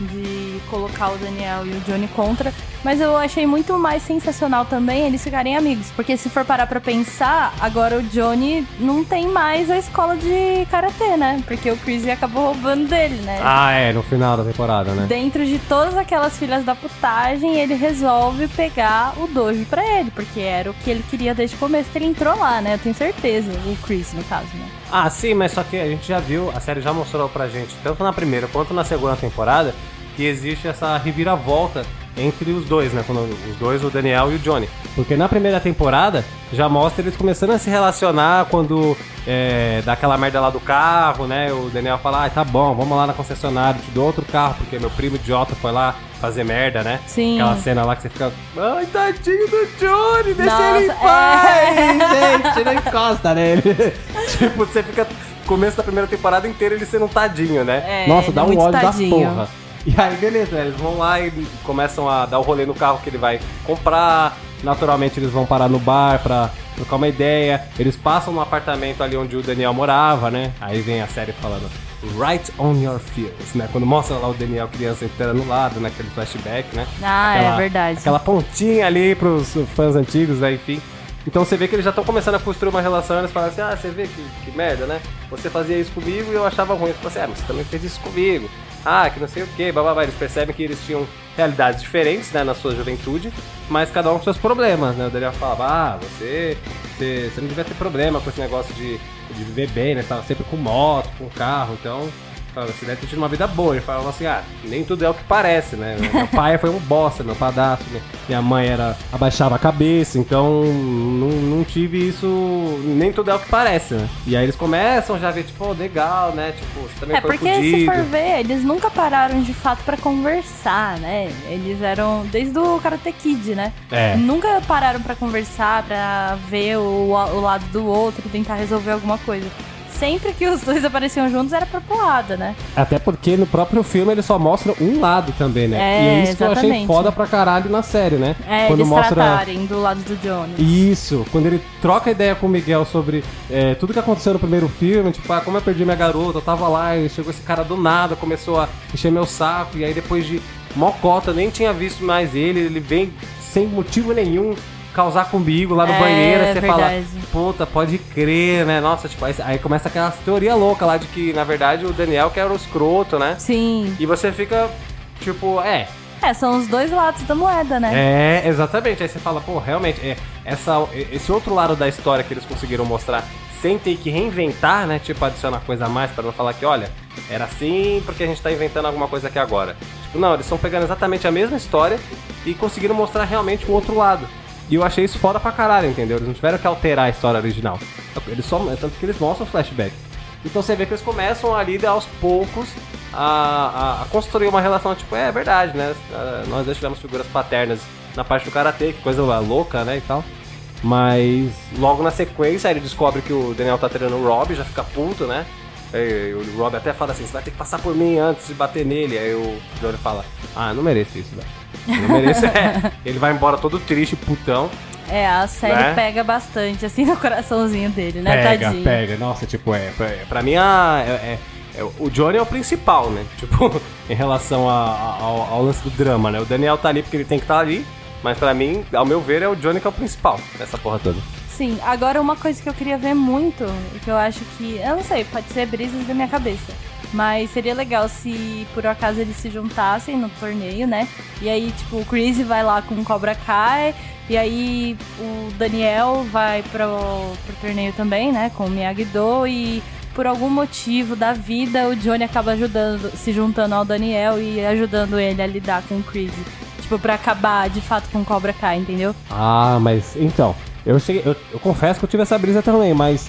de colocar o Daniel e o Johnny contra, mas eu achei muito mais sensacional também eles ficarem amigos, porque se for parar pra pensar, agora o Johnny não tem mais a escola de karatê, né? Porque o Chris acabou roubando dele, né? Ah, é, no final da temporada, né? Dentro de todas aquelas filhas da putagem, ele resolve pegar o dojo pra ele, porque era o que ele queria desde o começo que ele entrou lá, né? Eu tenho certeza, o Chris, no caso, né? Ah, sim, mas só que a gente já viu, a série já mostrou pra gente, tanto na primeira quanto na segunda temporada, que existe essa reviravolta entre os dois, né? Quando os dois, o Daniel e o Johnny. Porque na primeira temporada já mostra eles começando a se relacionar quando é, dá aquela merda lá do carro, né? O Daniel fala, ah, tá bom, vamos lá na concessionária, te dou outro carro, porque meu primo idiota foi lá fazer merda, né? Sim. Aquela cena lá que você fica, ai, tadinho do Johnny, deixa Nossa, ele em é. paz, gente, não encosta nele. tipo, você fica começo da primeira temporada inteira ele sendo um tadinho, né? É, Nossa, dá é um ódio tadinho. da porra. E aí, beleza, né? Eles vão lá e começam a dar o rolê no carro que ele vai comprar. Naturalmente, eles vão parar no bar pra trocar uma ideia. Eles passam no apartamento ali onde o Daniel morava, né? Aí vem a série falando Right on your feels, né? Quando mostra lá o Daniel criança entrando no lado, naquele flashback, né? Ah, é verdade. Aquela pontinha ali pros fãs antigos, né? Enfim. Então você vê que eles já estão começando a construir uma relação eles falam assim, ah, você vê que, que merda, né? Você fazia isso comigo e eu achava ruim. Você fala assim, ah, mas você também fez isso comigo. Ah, que não sei o que, bababá. Eles percebem que eles tinham realidades diferentes, né, na sua juventude, mas cada um com seus problemas, né? O Daniel falava, ah, você, você, você não devia ter problema com esse negócio de, de viver bem, né? Você tava sempre com moto, com carro, então Fala, Você deve ter tido uma vida boa. Ele falava assim, ah, nem tudo é o que parece, né? Meu pai foi um bosta, meu padrasto, né? minha mãe era abaixava a cabeça, então não, não tive isso, nem tudo é o que parece, né? E aí eles começam já a ver, tipo, oh, legal, né? Tipo, você também É, foi porque fudido. se for ver, eles nunca pararam de fato pra conversar, né? Eles eram desde o Karate Kid, né? É. Nunca pararam pra conversar, pra ver o, o lado do outro, tentar resolver alguma coisa. Sempre que os dois apareciam juntos era pra porrada, né? Até porque no próprio filme ele só mostra um lado também, né? É, e é isso que eu achei exatamente. foda pra caralho na série, né? É, Quando eles mostra. tratarem do lado do Johnny. Isso, quando ele troca ideia com o Miguel sobre é, tudo que aconteceu no primeiro filme, tipo, ah, como eu perdi minha garota, eu tava lá, e chegou esse cara do nada, começou a encher meu saco, e aí depois de mocota, nem tinha visto mais ele, ele vem sem motivo nenhum causar comigo lá no É, banheiro, aí você verdade. fala, puta, pode crer, né? Nossa, tipo, aí, aí começa aquela teoria louca lá de que, na verdade, o Daniel que era o escroto, né? Sim. E você fica, tipo, é, É, são os dois lados da moeda, né? é, exatamente. Aí você fala, pô, realmente, é, essa, esse outro lado da história que eles conseguiram mostrar sem ter que reinventar, né? Tipo, adicionar coisa a mais para não falar que, olha, era assim porque a gente tá inventando alguma coisa aqui agora. Tipo, não, eles estão pegando exatamente a mesma história e conseguiram mostrar realmente o outro lado. E eu achei isso foda pra caralho, entendeu? Eles não tiveram que alterar a história original. Eles só, é tanto que eles mostram flashback. Então você vê que eles começam ali aos poucos a, a- a construir uma relação, tipo, é verdade, né? Ah, Nós já tivemos figuras paternas na parte do karatê, que coisa louca, né? E tal. Mas logo na sequência ele descobre que o Daniel tá treinando o Rob, já fica puto, né? O Rob até fala assim: você vai ter que passar por mim antes de bater nele. Aí o Johnny fala: ah, não mereço isso, velho. Não mereço. é. Ele vai embora todo triste, putão. É, a série Né? pega bastante, assim, no coraçãozinho dele, né, pega, tadinho? pega. Nossa, tipo, é. Pra, pra mim, a, é, é- é- o Johnny é o principal, né? Tipo, em relação a- a- ao, ao lance do drama, né? O Daniel tá ali porque ele tem que estar ali. Mas pra mim, ao meu ver, é o Johnny que é o principal dessa porra toda. Sim, agora uma coisa que eu queria ver muito, que eu acho que. Eu não sei, pode ser brisas da minha cabeça. Mas seria legal se por acaso eles se juntassem no torneio, né? E aí, tipo, o Chris vai lá com o Cobra Kai. E aí o Daniel vai pro, pro torneio também, né? Com o Miyagi-Do. E por algum motivo da vida, o Johnny acaba ajudando, se juntando ao Daniel e ajudando ele a lidar com o Chris. Tipo, pra acabar de fato com o Cobra Kai, entendeu? Ah, mas então, eu cheguei. Eu, eu confesso que eu tive essa brisa também, mas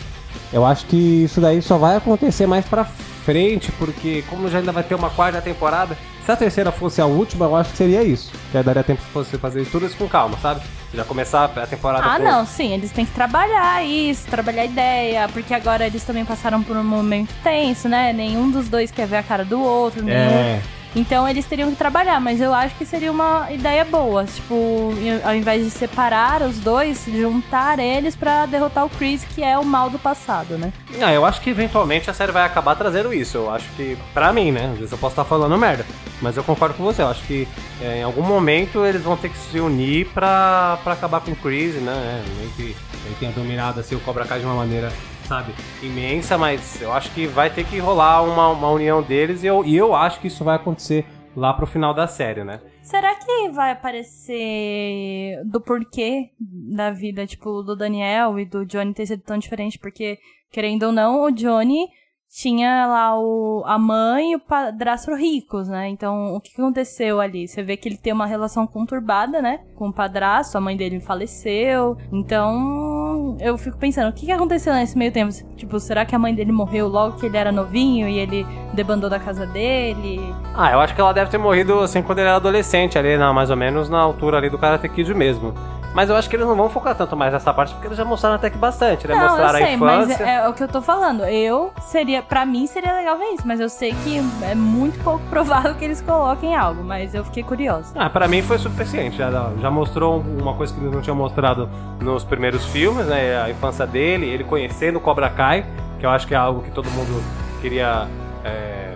eu acho que isso daí só vai acontecer mais pra frente, porque como já ainda vai ter uma quarta temporada, se a terceira fosse a última, eu acho que seria isso. Que aí daria tempo pra você fazer tudo isso com calma, sabe? Já começar a temporada Ah, com- não, sim, eles têm que trabalhar isso, trabalhar a ideia, porque agora eles também passaram por um momento tenso, né? Nenhum dos dois quer ver a cara do outro, nenhum. É. Então eles teriam que trabalhar, mas eu acho que seria uma ideia boa. Tipo, ao invés de separar os dois, juntar eles pra derrotar o Chris, que é o mal do passado, né? Ah, eu acho que eventualmente a série vai acabar trazendo isso. Eu acho que, pra mim, né? Às vezes eu posso estar falando merda. Mas eu concordo com você. Eu acho que é, em algum momento eles vão ter que se unir pra, acabar com o Chris, né? É, nem que ele tenha dominado assim, o Cobra Kai de uma maneira, sabe, imensa. Mas eu acho que vai ter que rolar uma, uma união deles. E eu, e eu acho que isso vai acontecer lá pro final da série, né? Será que vai aparecer do porquê da vida, tipo, do Daniel e do Johnny ter sido tão diferente? Porque, querendo ou não, o Johnny tinha lá o, a mãe e o padrasto ricos, né? Então, o que aconteceu ali? Você vê que ele tem uma relação conturbada, né? Com o padrasto, a mãe dele faleceu. Então, eu fico pensando, o que aconteceu nesse meio tempo? Tipo, será que a mãe dele morreu logo que ele era novinho e ele debandou da casa dele? Ah, eu acho que ela deve ter morrido assim quando ele era adolescente, ali, na, mais ou menos na altura ali do Karate Kid mesmo. Mas eu acho que eles não vão focar tanto mais nessa parte, porque eles já mostraram até que bastante, né? Não, eu mostraram sei, a mas infância. é, é o que eu tô falando. Eu seria, pra mim seria legal ver isso, mas eu sei que é muito pouco provável que eles coloquem algo, mas eu fiquei curiosa. Ah, pra mim foi suficiente. Já, já mostrou uma coisa que eles não tinham mostrado nos primeiros filmes, né? A infância dele, ele conhecendo o Cobra Kai, que eu acho que é algo que todo mundo queria. É,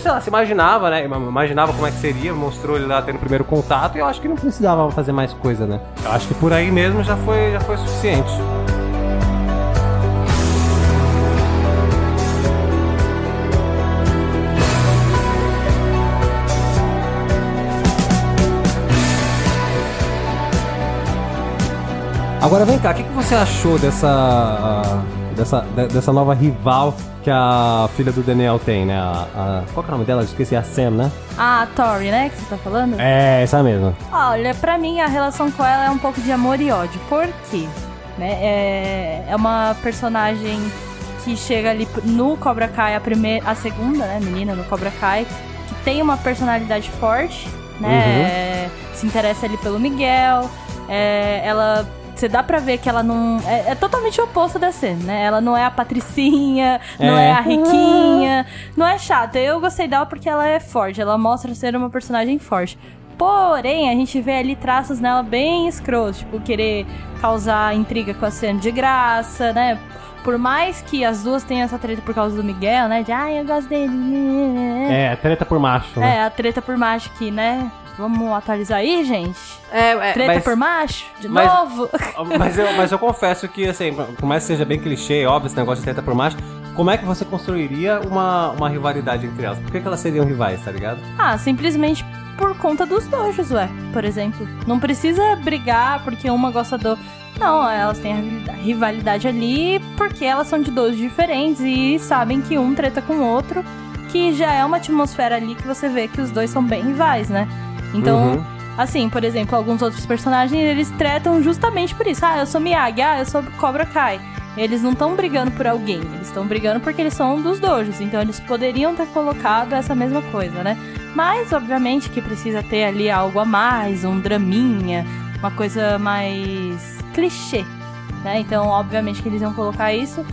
sei lá, se imaginava, né? Imaginava como é que seria, mostrou ele lá tendo o primeiro contato, e eu acho que não precisava fazer mais coisa, né? Eu acho que por aí mesmo já foi, já foi suficiente. Agora vem cá, o que, que você achou dessa dessa, de- dessa nova rival que a filha do Daniel tem, né? A, a- qual que é o nome dela? Esqueci, a Sam, né? Ah, a Tori, né, que você tá falando? É, essa mesma. Olha, pra mim a relação com ela é um pouco de amor e ódio. Por quê? Né? É, é uma personagem que chega ali no Cobra Kai, a primeira, a segunda, né, menina no Cobra Kai, que tem uma personalidade forte, né? é, se interessa ali pelo Miguel. é, ela você dá pra ver que ela não. É, é totalmente o oposto da cena, né? Ela não é a patricinha, não É. é a riquinha, não é chata. Eu gostei dela porque ela é forte, ela mostra ser uma personagem forte. Porém, a gente vê ali traços nela bem escrotos, tipo, querer causar intriga com a cena de graça, né? Por mais que as duas tenham essa treta por causa do Miguel, né? De, ai, eu gosto dele. É, treta por macho, né? É, a treta por macho aqui, né? Vamos atualizar aí, gente? É, é, Treta mas- por macho? De mas- novo? Mas eu, mas eu confesso que, assim, por mais que seja bem clichê, óbvio, esse negócio de treta por macho, como é que você construiria uma, uma rivalidade entre elas? Por que, que elas seriam rivais, tá ligado? Ah, simplesmente por conta dos dojos, ué. Por exemplo. Não precisa brigar porque uma gosta do. Não, elas têm a rivalidade ali porque elas são de dojos diferentes e sabem que um treta com o outro, que já é uma atmosfera ali que você vê que os dois são bem rivais, né? Então, Uhum. assim, por exemplo, alguns outros personagens, eles tretam justamente por isso. Ah, eu sou Miyagi, ah, eu sou Cobra Kai. Eles não estão brigando por alguém, eles estão brigando porque eles são dos dojos. Então eles poderiam ter colocado essa mesma coisa, né? Mas, obviamente, que precisa ter ali algo a mais, um draminha, uma coisa mais clichê, né? Então, obviamente que eles iam colocar isso.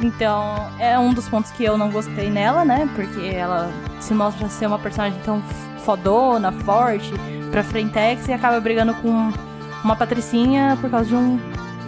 Então, é um dos pontos que eu não gostei nela, né? Porque ela se mostra ser uma personagem tão fodona, forte, pra frentex e acaba brigando com uma patricinha por causa de um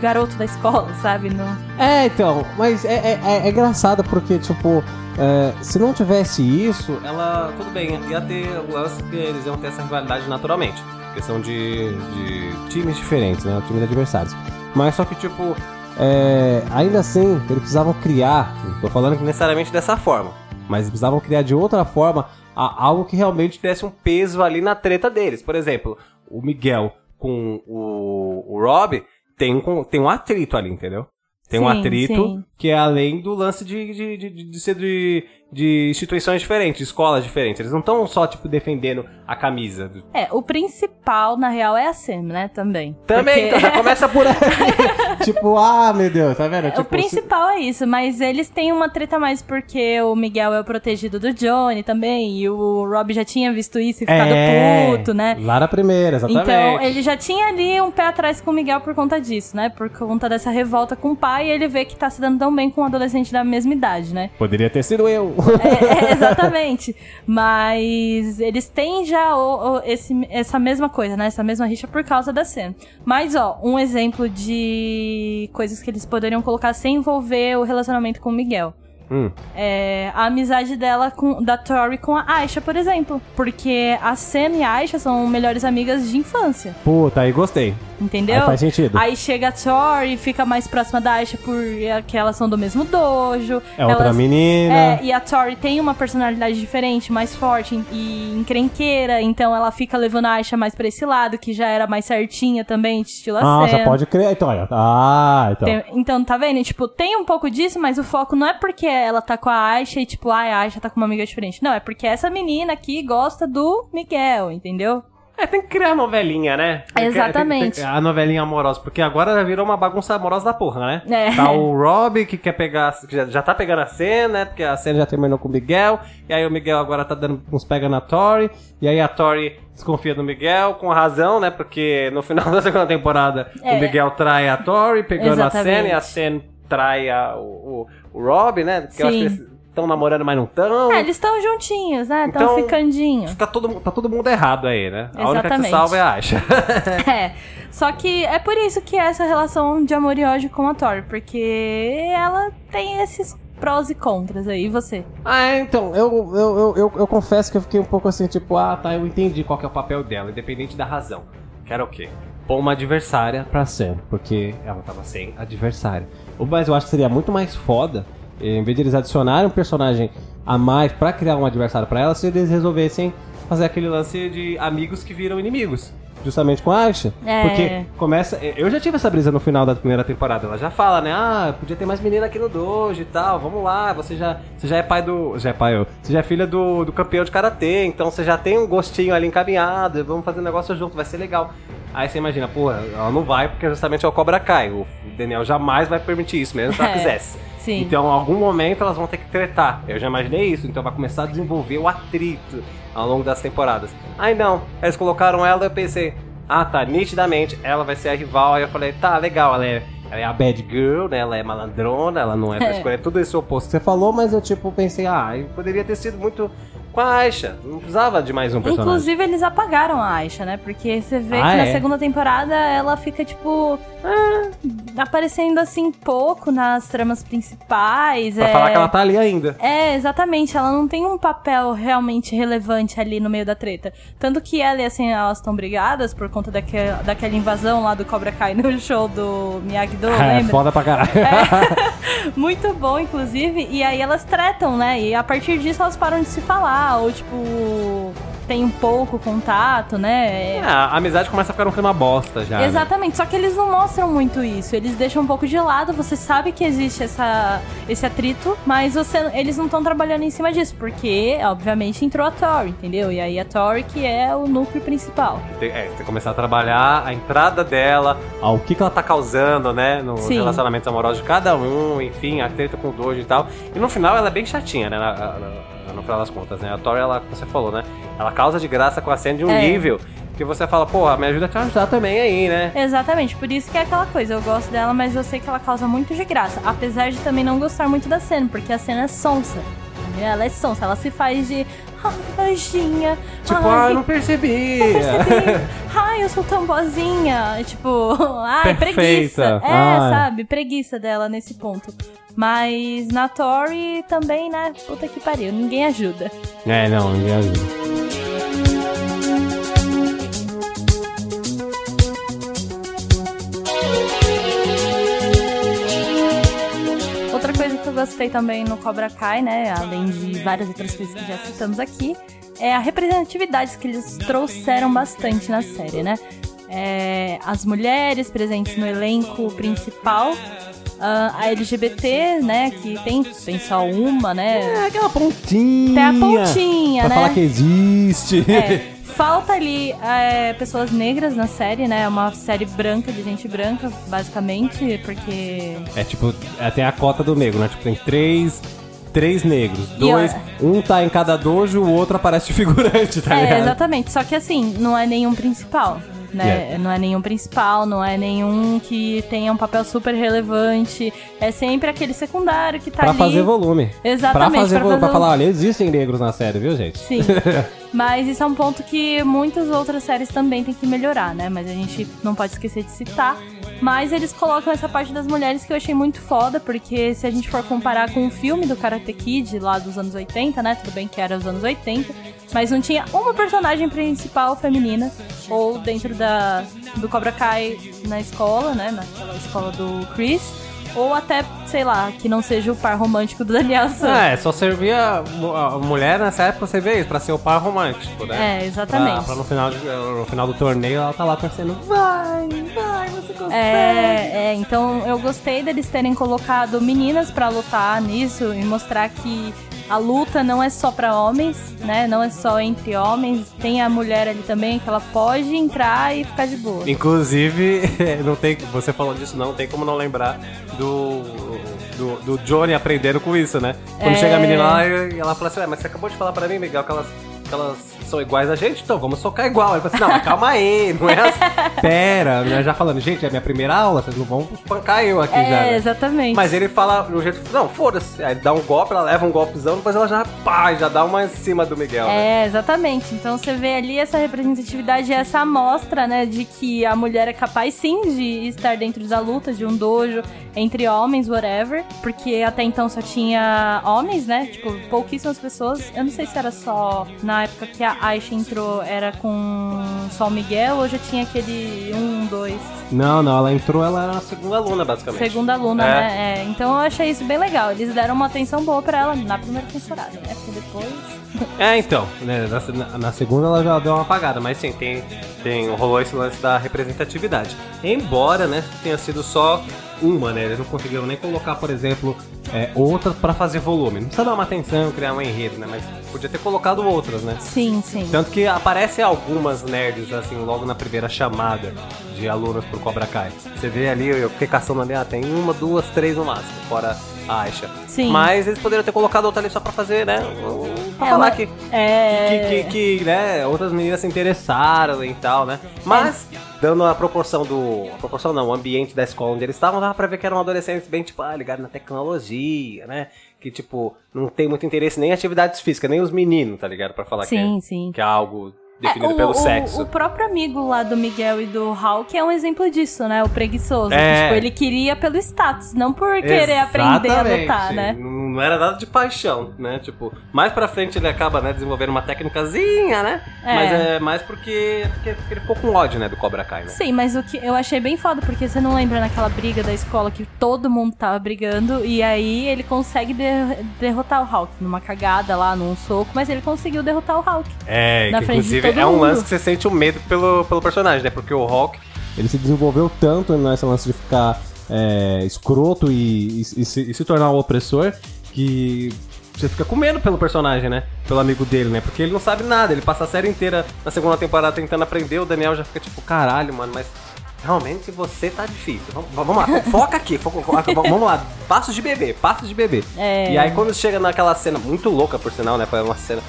garoto da escola, sabe? Não... É, então, mas é, é, é- é engraçado porque, tipo, é, se não tivesse isso, ela, tudo bem, ia ter o lance que eles iam ter essa rivalidade naturalmente. Questão de, de times diferentes, né? Times adversários. Mas só que, tipo, é, ainda assim, eles precisavam criar, não tô falando que necessariamente dessa forma, mas precisavam criar de outra forma algo que realmente desse um peso ali na treta deles. Por exemplo, o Miguel com o, o Rob tem um, tem um atrito ali, entendeu? Tem um Sim, atrito sim. Que é além do lance de, de, de, de- ser de, de instituições diferentes, de escolas diferentes. Eles não estão só, tipo, defendendo a camisa. É, o principal, na real, é a Sam, né? Também. Também, Porque- então já começa por aí. tipo, ah, meu Deus, tá vendo? o Tipo, principal é isso, mas eles têm uma treta a mais porque o Miguel é o protegido do Johnny também, e o Rob já tinha visto isso e ficado é, puto, né? Lá na primeira, exatamente. Então, ele já tinha ali um pé atrás com o Miguel por conta disso, né? Por conta dessa revolta com o pai, e ele vê que tá se dando tão bem com um adolescente da mesma idade, né? Poderia ter sido eu. É, é, exatamente. Mas eles têm já o- o- esse, essa mesma coisa, né? Essa mesma rixa por causa da cena. Mas, ó, um exemplo de coisas que eles poderiam colocar sem envolver o relacionamento com o Miguel. Hum. É, a amizade dela com, da Tori com a Aisha, por exemplo. Porque a Sam e a Aisha são melhores amigas de infância. Puta, aí gostei. Entendeu? Aí faz sentido. Aí chega a Tori e fica mais próxima da Aisha porque elas são do mesmo dojo. É outra elas- menina. É, e a Tori tem uma personalidade diferente, mais forte e encrenqueira, então ela fica levando a Aisha mais pra esse lado, que já era mais certinha também, de estilo Nossa, Sam. pode crer. Então, olha. Ah, então. Tem- então, tá vendo? Tipo, tem um pouco disso, mas o foco não é porque ela tá com a Aisha e, tipo, ah, a Aisha tá com uma amiga diferente. Não, é porque essa menina aqui gosta do Miguel, entendeu? É, tem que criar a novelinha, né? Tem que- Exatamente. tem que- tem que- a novelinha amorosa, porque agora já virou uma bagunça amorosa da porra, né? É. Tá o Rob que quer pegar, que já, já tá pegando a cena, né? Porque a cena já terminou com o Miguel, e aí o Miguel agora tá dando uns pega na Tori, e aí a Tori desconfia do Miguel, com razão, né? Porque no final da segunda temporada É. o Miguel trai a Tori, pegando a Exatamente. cena, e a cena trai a- o, o, o Rob, né? Porque eu acho Sim. que estão namorando, mas não estão. É, eles estão juntinhos, né? Estão Então- ficandinhos. Tá todo, tá todo mundo errado aí, né? A única que Exatamente. salva é a Aisha. É. Só que é por isso que é essa relação de amor e ódio com a Tori, porque ela tem esses prós e contras aí. E você? Ah, então, eu, eu, eu, eu, eu confesso que eu fiquei um pouco assim, tipo, ah, tá, eu entendi qual que é o papel dela, independente da razão. Que era o quê? Pôr uma adversária pra Sam, porque ela tava sem adversário. O- Mas eu acho que seria muito mais foda, em vez de eles adicionarem um personagem a mais pra criar um adversário pra ela, se eles resolvessem fazer aquele lance de amigos que viram inimigos. Justamente com a Aisha. É. Porque começa. Eu já tive essa brisa no final da primeira temporada. Ela já fala, né? Ah, podia ter mais menina aqui no dojo e tal. Vamos lá, você já, você já é pai do. Já é pai, eu. Você já é filha do, do campeão de karatê, então você já tem um gostinho ali encaminhado. Vamos fazer um negócio junto, vai ser legal. Aí você imagina, porra, ela não vai porque justamente é o Cobra Kai. O Daniel jamais vai permitir isso, mesmo se ela É, quisesse. sim. Então, em algum momento elas vão ter que tretar. Eu já imaginei isso, então vai começar a desenvolver o atrito ao longo das temporadas. Aí não, eles colocaram ela e eu pensei, ah tá, nitidamente, ela vai ser a rival. Aí eu falei, tá, legal, ela é, ela é a bad girl, né? Ela é malandrona, ela não é pra É. escolher tudo esse oposto que você falou, mas eu tipo pensei, ah, poderia ter sido muito com a Aisha. Não precisava de mais um personagem. Inclusive, eles apagaram a Aisha, né? Porque você vê Ah, que na é? segunda temporada ela fica, tipo, ah, aparecendo assim pouco nas tramas principais. Pra é... falar que ela tá ali ainda. É, exatamente. Ela não tem um papel realmente relevante ali no meio da treta. Tanto que ela e assim, elas estão brigadas por conta daque, daquela invasão lá do Cobra Kai no show do Miyagi-Do, É, lembra? foda pra caralho. Muito bom, inclusive. E aí elas tretam, né? E a partir disso elas param de se falar. Ou, tipo, tem um pouco contato, né? É, a amizade começa a ficar um clima bosta já. né? Exatamente, só que eles não mostram muito isso. Eles deixam um pouco de lado, você sabe que existe essa, esse atrito, mas você, eles não estão trabalhando em cima disso, porque, obviamente, entrou a Tori, entendeu? E aí a Tori que é o núcleo principal. Tem, é, tem que começar a trabalhar a entrada dela, ao que, que ela tá causando, né? Nos Sim. relacionamentos amorosos de cada um, enfim, a treta com o dojo e tal. E no final ela é bem chatinha, né? No final das contas, né? A Tori, ela, como você falou, né? Ela causa de graça com a cena de um É. nível que você fala, porra, me ajuda a te ajudar também aí, né? Exatamente, por isso que é aquela coisa, eu gosto dela, mas eu sei que ela causa muito de graça. Apesar de também não gostar muito da cena, porque a cena é sonsa. Ela é sonsa, ela se faz de. Ai, anjinha. Tipo, ai, ah, eu não percebi. percebi. Ai, eu sou tão boazinha. Tipo, ai, Perfeita. preguiça. É, Ai. sabe? Preguiça dela nesse ponto. Mas na Tori também, né? Puta que pariu, ninguém ajuda. É, não, ninguém ajuda. Outra coisa que eu gostei também no Cobra Kai, né? Além de várias outras coisas que já citamos aqui, é a representatividade que eles trouxeram bastante na série, né? É, as mulheres presentes no elenco principal, a LGBT, né? Que tem, tem só uma, né? É aquela pontinha. Tem a pontinha, pra né? falar que existe. É, falta ali é, pessoas negras na série, né? É uma série branca, de gente branca, basicamente, porque. É tipo, é, tem a cota do negro, né? Tipo, tem três, três negros. Dois, ó- um tá em cada dojo, o outro aparece de figurante, tá é, ligado? exatamente. Só que assim, não é nenhum principal. Né? Yeah. Não é nenhum principal, não é nenhum que tenha um papel super relevante. É sempre aquele secundário que tá Pra ali. fazer volume. Exatamente, Pra fazer pra volume. Pra fazer falar, olha, existem negros na série, viu, gente? Sim. Mas isso é um ponto que muitas outras séries também têm que melhorar, né? Mas a gente não pode esquecer de citar. Mas eles colocam essa parte das mulheres que eu achei muito foda, porque se a gente for comparar com o filme do Karate Kid lá dos anos 80, né? Tudo bem que era os anos 80, mas não tinha uma personagem principal feminina, ou dentro da, do Cobra Kai na escola, né? Naquela escola do Chris. Ou até, sei lá, que não seja o par romântico do Daniel San. É, só servia a mulher nessa época, você vê isso, pra ser o par romântico, né? É, exatamente. Pra, pra no, final, de- no final do torneio ela tá lá torcendo. Vai, vai, você consegue. É, é, então eu gostei deles terem colocado meninas pra lutar nisso e mostrar que a luta não é só pra homens, né? Não é só entre homens. Tem a mulher ali também que ela pode entrar e ficar de boa. Inclusive, não tem, você falou disso, não tem como não lembrar do, do, do Johnny aprendendo com isso, né? Quando É. chega a menina lá e ela fala assim, "Ué, mas você acabou de falar pra mim, Miguel, que elas, que elas são iguais a gente, então vamos socar igual. Ele fala assim, não, mas calma aí, não é assim. Pera, né? já falando, gente, é minha primeira aula, vocês não vão espancar eu aqui já. É, né?" exatamente. Mas ele fala do jeito, não, foda-se. Aí ele dá um golpe, ela leva um golpezão, depois ela já, pá, já dá uma em cima do Miguel, né? É, exatamente. Então você vê ali essa representatividade, essa amostra, né, de que a mulher é capaz sim de estar dentro da luta, de um dojo, entre homens, whatever. Porque até então só tinha homens, né? Tipo, pouquíssimas pessoas. Eu não sei se era só na época que a Aisha entrou, era com só o Miguel ou já tinha aquele um, dois? Não, não, ela entrou, ela era a segunda aluna, basicamente. Segunda aluna, É. né? É, então eu achei isso bem legal. Eles deram uma atenção boa pra ela na primeira temporada, né? Porque depois. É, então, né, na, na segunda ela já deu uma apagada, mas sim, tem, tem, rolou esse lance da representatividade. Embora, né, tenha sido só uma, né, eles não conseguiram nem colocar, por exemplo, é, outras pra fazer volume. Não precisa dar uma atenção, criar um enredo, né, mas podia ter colocado outras, né. Sim, sim. Tanto que aparecem algumas nerds, assim, logo na primeira chamada de alunos pro Cobra Kai. Você vê ali, eu fiquei caçando ali, ah, tem uma, duas, três no máximo, fora a Aisha. Sim. Mas eles poderiam ter colocado outra ali só pra fazer, né, pra É, falar que É. que, que, que, né, outras meninas se interessaram e tal, né? Mas, dando a proporção do. A proporção não, o ambiente da escola onde eles estavam, dava pra ver que eram adolescentes bem, tipo, ah, ligados na tecnologia, né? Que, tipo, não tem muito interesse nem em atividades físicas, nem os meninos, tá ligado? Pra falar que, Sim, é, sim. que é algo definido É, o- pelo o, sexo. O próprio amigo lá do Miguel e do Hulk é um exemplo disso, né? O preguiçoso. É. Tipo, ele queria pelo status, não por querer aprender a Exatamente. lutar, né? Não era nada de paixão, né? Tipo, mais pra frente ele acaba, né, desenvolvendo uma técnicazinha, né? É. Mas é mais porque, porque, ele ficou com ódio, né, do Cobra Kai, né? Sim, mas o que eu achei bem foda, porque você não lembra naquela briga da escola que todo mundo tava brigando, e aí ele consegue de- derrotar o Hulk numa cagada lá, num soco, mas ele conseguiu derrotar o Hulk. É, Na frente inclusive todo é um mundo. lance que você sente o medo pelo, pelo personagem, né? Porque o Hulk, ele se desenvolveu tanto nesse lance de ficar é, escroto e, e- e se, e se tornar um opressor que você fica com medo pelo personagem, né? Pelo amigo dele, né? Porque ele não sabe nada, ele passa a série inteira na segunda temporada tentando aprender, o Daniel já fica tipo, caralho, mano, mas realmente você tá difícil. Vamos, vamos lá, foca aqui, foca, vamos lá, passos de bebê, passos de bebê. É. E aí quando chega naquela cena muito louca, por sinal, né? Foi uma cena.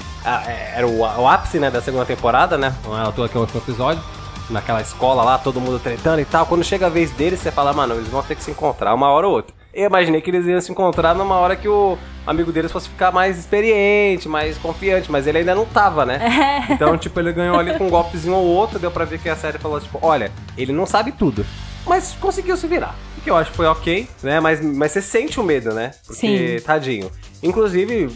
é, Era o, o ápice, né, da segunda temporada, né? À toa que é outro episódio. Naquela escola lá, todo mundo tretando e tal. Quando chega a vez deles, você fala, mano, eles vão ter que se encontrar uma hora ou outra. Eu imaginei que eles iam se encontrar numa hora que o amigo deles fosse ficar mais experiente, mais confiante, mas ele ainda não tava, né? Então, tipo, ele ganhou ali com um golpezinho ou outro, deu pra ver que a série falou, tipo, olha, ele não sabe tudo, mas conseguiu se virar. O que eu acho que foi ok, né? Mas, mas você sente o medo, né? Porque, Sim. tadinho. Inclusive,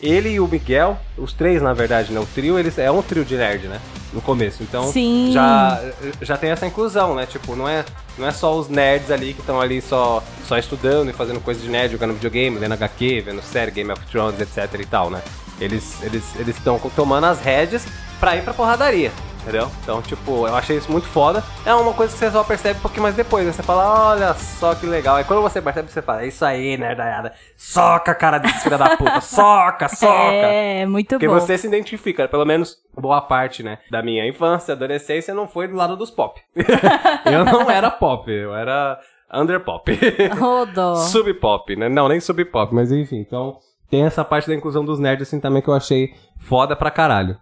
ele e o Miguel, os três, na verdade, né? O trio, eles é um trio de nerd, né? No começo. Então, Sim. já já tem essa inclusão, né? Tipo, não é, não é só os nerds ali que estão ali só, só estudando e fazendo coisa de nerd, jogando videogame, lendo HQ, vendo série, Game of Thrones, etc e tal, né? Eles eles eles estão tomando as rédeas pra ir pra porradaria. Entendeu? Então, tipo, eu achei isso muito foda. É uma coisa que você só percebe um pouquinho mais depois. Né? Você fala, olha só que legal. Aí quando você percebe, você fala, é isso aí, nerdaiada. Soca, cara desse filho da puta. Soca, soca. É, muito Porque bom. você se identifica, pelo menos boa parte, né, da minha infância, adolescência, não foi do lado dos pop. eu não era pop, eu era under pop. Ô, dó. sub pop, né? Não, nem sub pop, mas enfim. Então, tem essa parte da inclusão dos nerds assim também que eu achei foda pra caralho.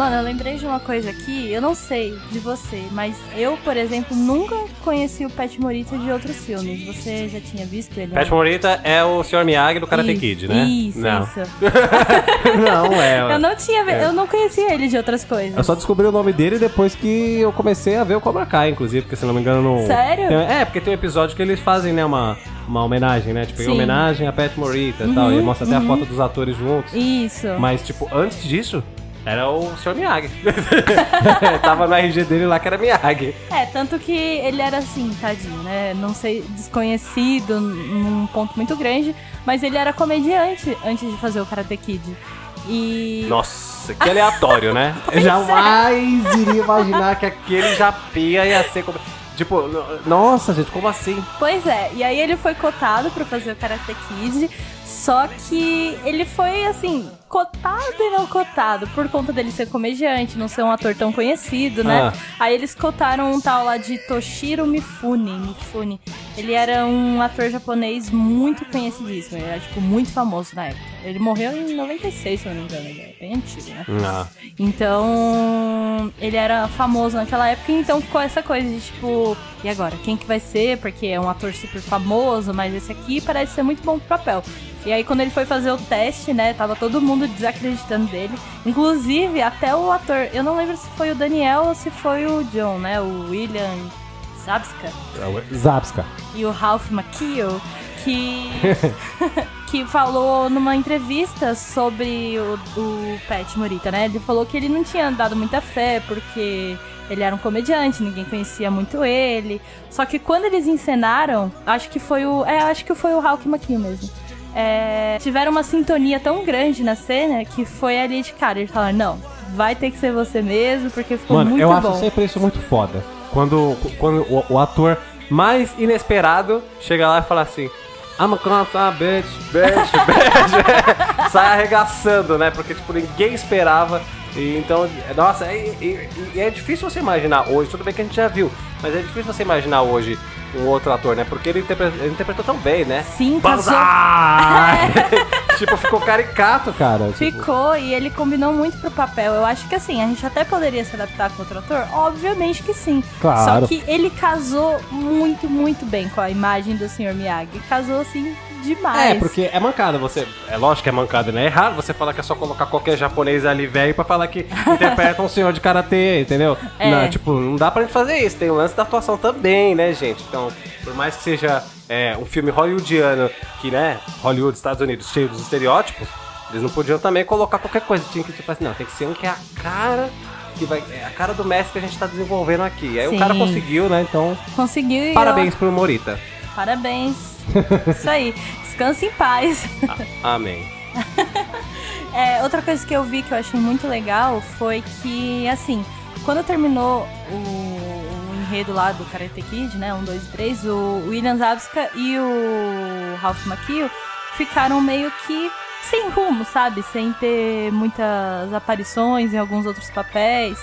Mano, eu lembrei de uma coisa aqui, eu não sei de você, mas eu, por exemplo, nunca conheci o Pet Morita de outros filmes. Você já tinha visto ele? Pet Morita é o Sr. Miyagi do Karate Isso, Kid, né? Isso, não. isso. não é. Eu não tinha, vi- eu não conhecia ele de outras coisas. Eu só descobri o nome dele depois que eu comecei a ver o Cobra Kai, inclusive, porque se não me engano no. Sério? Tem- é, porque tem um episódio que eles fazem, né, uma, uma homenagem, né? Tipo, em homenagem a Pet Morita e tal. E mostra até a foto dos atores juntos. Isso. Mas, tipo, antes disso, era o Sr. Miyagi. Tava no RG dele lá que era Miyagi. É, tanto que ele era assim, tadinho, né? Não sei, desconhecido num ponto muito grande, mas ele era comediante antes de fazer o Karate Kid. E. Nossa, que aleatório, né? Jamais iria imaginar que aquele japinha ia ser como. Tipo, no- nossa, gente, como assim? Pois é, e aí ele foi cotado pra fazer o Karate Kid, só que ele foi assim, cotado e não cotado, por conta dele ser comediante, não ser um ator tão conhecido, né? Ah. Aí eles cotaram um tal lá de Toshiro Mifune, Mifune. Ele era um ator japonês muito conhecidíssimo, ele era tipo muito famoso na época. Ele morreu em 96, se eu não me engano, ele é bem antigo, né? Ah, Então, ele era famoso naquela época, então ficou essa coisa de tipo, e agora? Quem que vai ser? Porque é um ator super famoso, mas esse aqui parece ser muito bom pro papel. E aí quando ele foi fazer o teste, né, tava todo mundo desacreditando dele. Inclusive, até o ator, eu não lembro se foi o Daniel ou se foi o John, né, o William Zabska Zapska. e o Ralph Macchio, que que falou numa entrevista sobre o, o Pat Morita, né? Ele falou que ele não tinha dado muita fé porque ele era um comediante, ninguém conhecia muito ele. Só que quando eles encenaram, acho que foi o, é, acho que foi o Ralph Macchio mesmo. É, tiveram uma sintonia tão grande na cena que foi ali de cara. Eles falaram, não, vai ter que ser você mesmo, porque ficou Mano, muito eu bom. acho sempre isso muito foda. Quando, quando o, o ator mais inesperado chega lá e fala assim. I'm a cop, ah, bitch, bitch, bitch. Sai arregaçando, né? Porque, tipo, ninguém esperava. E então, nossa, e, e- e é difícil você imaginar hoje, tudo bem que a gente já viu, mas é difícil você imaginar hoje um outro ator, né? Porque ele, interpre- ele interpretou tão bem, né? Sim, casou. Banzai! tipo, ficou caricato, cara. Tipo, Ficou e ele combinou muito pro papel. Eu acho que assim, a gente até poderia se adaptar com outro ator? Obviamente que sim. Claro. Só que ele casou muito, muito bem com a imagem do Sr. Miyagi. Casou assim demais. É, porque é mancada, você. É lógico que é mancada, né? É raro você falar que é só colocar qualquer japonês ali velho pra falar que interpreta um senhor de karatê, entendeu? É. Não, tipo, não dá pra gente fazer isso. Tem o lance da atuação também, né, gente? Então, por mais que seja é, um filme hollywoodiano, que, né, Hollywood, Estados Unidos, cheio dos estereótipos, eles não podiam também colocar qualquer coisa. Tinha que, tipo assim, não, tem que ser um que é a cara. Que vai, é a cara do mestre que a gente tá desenvolvendo aqui. Aí Sim. o cara conseguiu, né? Então, Conseguiu parabéns pro Morita. parabéns. Isso aí. Descanse em paz. Amém. É, outra coisa que eu vi que eu achei muito legal foi que, assim, quando terminou o, o enredo lá do Karate Kid, né, 1, 2 e 3, o William Zabska e o Ralph Macchio ficaram meio que sem rumo, sabe? Sem ter muitas aparições em alguns outros papéis.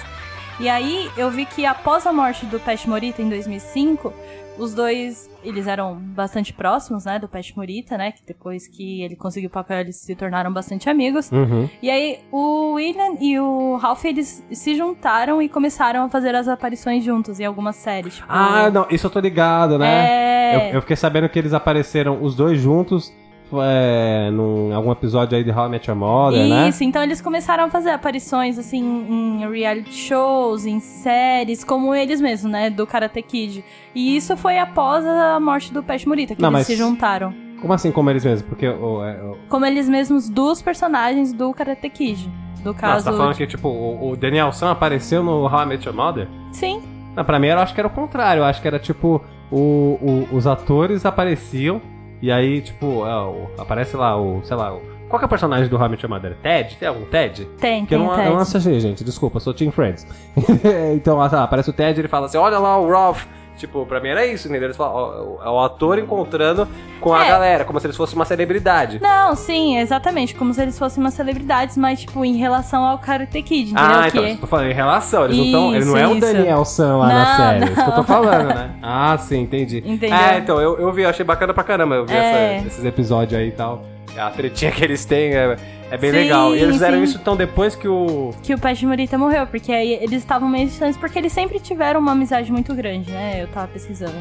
E aí eu vi que após a morte do Pat Morita em 2005, os dois, eles eram bastante próximos, né, do Pat Morita, né, que depois que ele conseguiu o papel eles se tornaram bastante amigos. Uhum. E aí o William e o Ralph, eles se juntaram e começaram a fazer as aparições juntos em algumas séries. Tipo, Ah, não, isso eu tô ligado, né? É... Eu, eu fiquei sabendo que eles apareceram os dois juntos é, num algum episódio aí de How I Met Your Mother, né? Isso, então eles começaram a fazer aparições, assim, em reality shows, em séries, como eles mesmos, né, do Karate Kid. E isso foi após a morte do Pet Morita, que Não, eles mas- se juntaram. Como assim, como eles mesmos? Porque o, é, o- Como eles mesmos dos personagens do Karate Kid. Do Não, caso... você tá falando que, tipo, o, o Daniel San apareceu no How I Met Your Mother? Sim, Não, pra mim eu acho que era o contrário. Eu acho que era, tipo, o, o- os atores apareciam e aí, tipo, é, aparece lá o, sei lá, o, qual que é o personagem do Your Mother? Ted? Tem algum Ted? tem, eu tem, não, Ted. eu não assisti, gente. Desculpa, eu sou Team Friends. então, ah, tá, aparece o Ted e ele fala assim: olha lá o Ralph. Tipo, pra mim era isso, entendeu? Eles falam, ó, é o ator encontrando com a É. galera, como se eles fossem uma celebridade. Não, sim, exatamente. Como se eles fossem umas celebridades, mas, tipo, em relação ao Karate Kid, entendeu? Ah, Que- então, eu tô falando em relação. Eles não tão, ele não é Isso, o isso. Daniel San lá na Não, série. É isso que eu tô não. falando, né? Ah, sim, entendi. Entendeu? É, então, eu, eu vi, eu achei bacana pra caramba. Eu vi É. essa- esses episódios aí e tal. A tretinha que eles têm é, é bem Sim, legal. E eles fizeram sim. isso então depois que o. que o Pat Morita morreu, porque aí eles estavam meio distantes, porque eles sempre tiveram uma amizade muito grande, né? Eu tava pesquisando.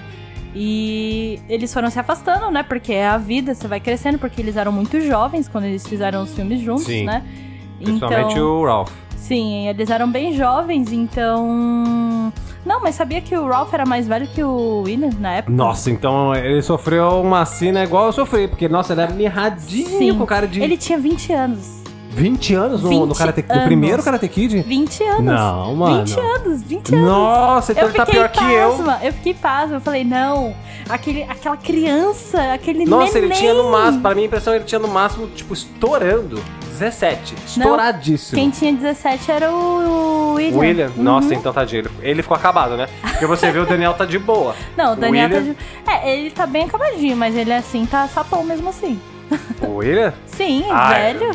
E eles foram se afastando, né? Porque é a vida, você vai crescendo, porque eles eram muito jovens quando eles fizeram os filmes juntos, Sim. né? Principalmente então, o Ralph. Sim, eles eram bem jovens, então. Não, mas sabia que o Ralph era mais velho que o William na época? Nossa, então ele sofreu uma cena igual eu sofri, porque, nossa, ele era mirradinho Sim. com cara de Ele tinha 20 anos. 20 anos no, no, 20 karate, no anos. primeiro Karate Kid? 20 anos. Não, mano. 20 anos, 20 anos. Nossa, então Eu ele tá fiquei pior que eu. pasma, eu fiquei pasma. Eu falei, não, aquele, aquela criança, aquele Nossa, ele neném. tinha no máximo, pra minha impressão, ele tinha no máximo, tipo, estourando. 17. Estouradíssimo. Quem tinha 17 era o William. William, Uhum. nossa, então tadinho. Ele, ele ficou acabado, né? Porque você vê o Daniel tá de boa. Não, o Daniel William- tá de... É, ele tá bem acabadinho, mas ele assim tá sapão mesmo assim. O William, Sim, Ah, velho.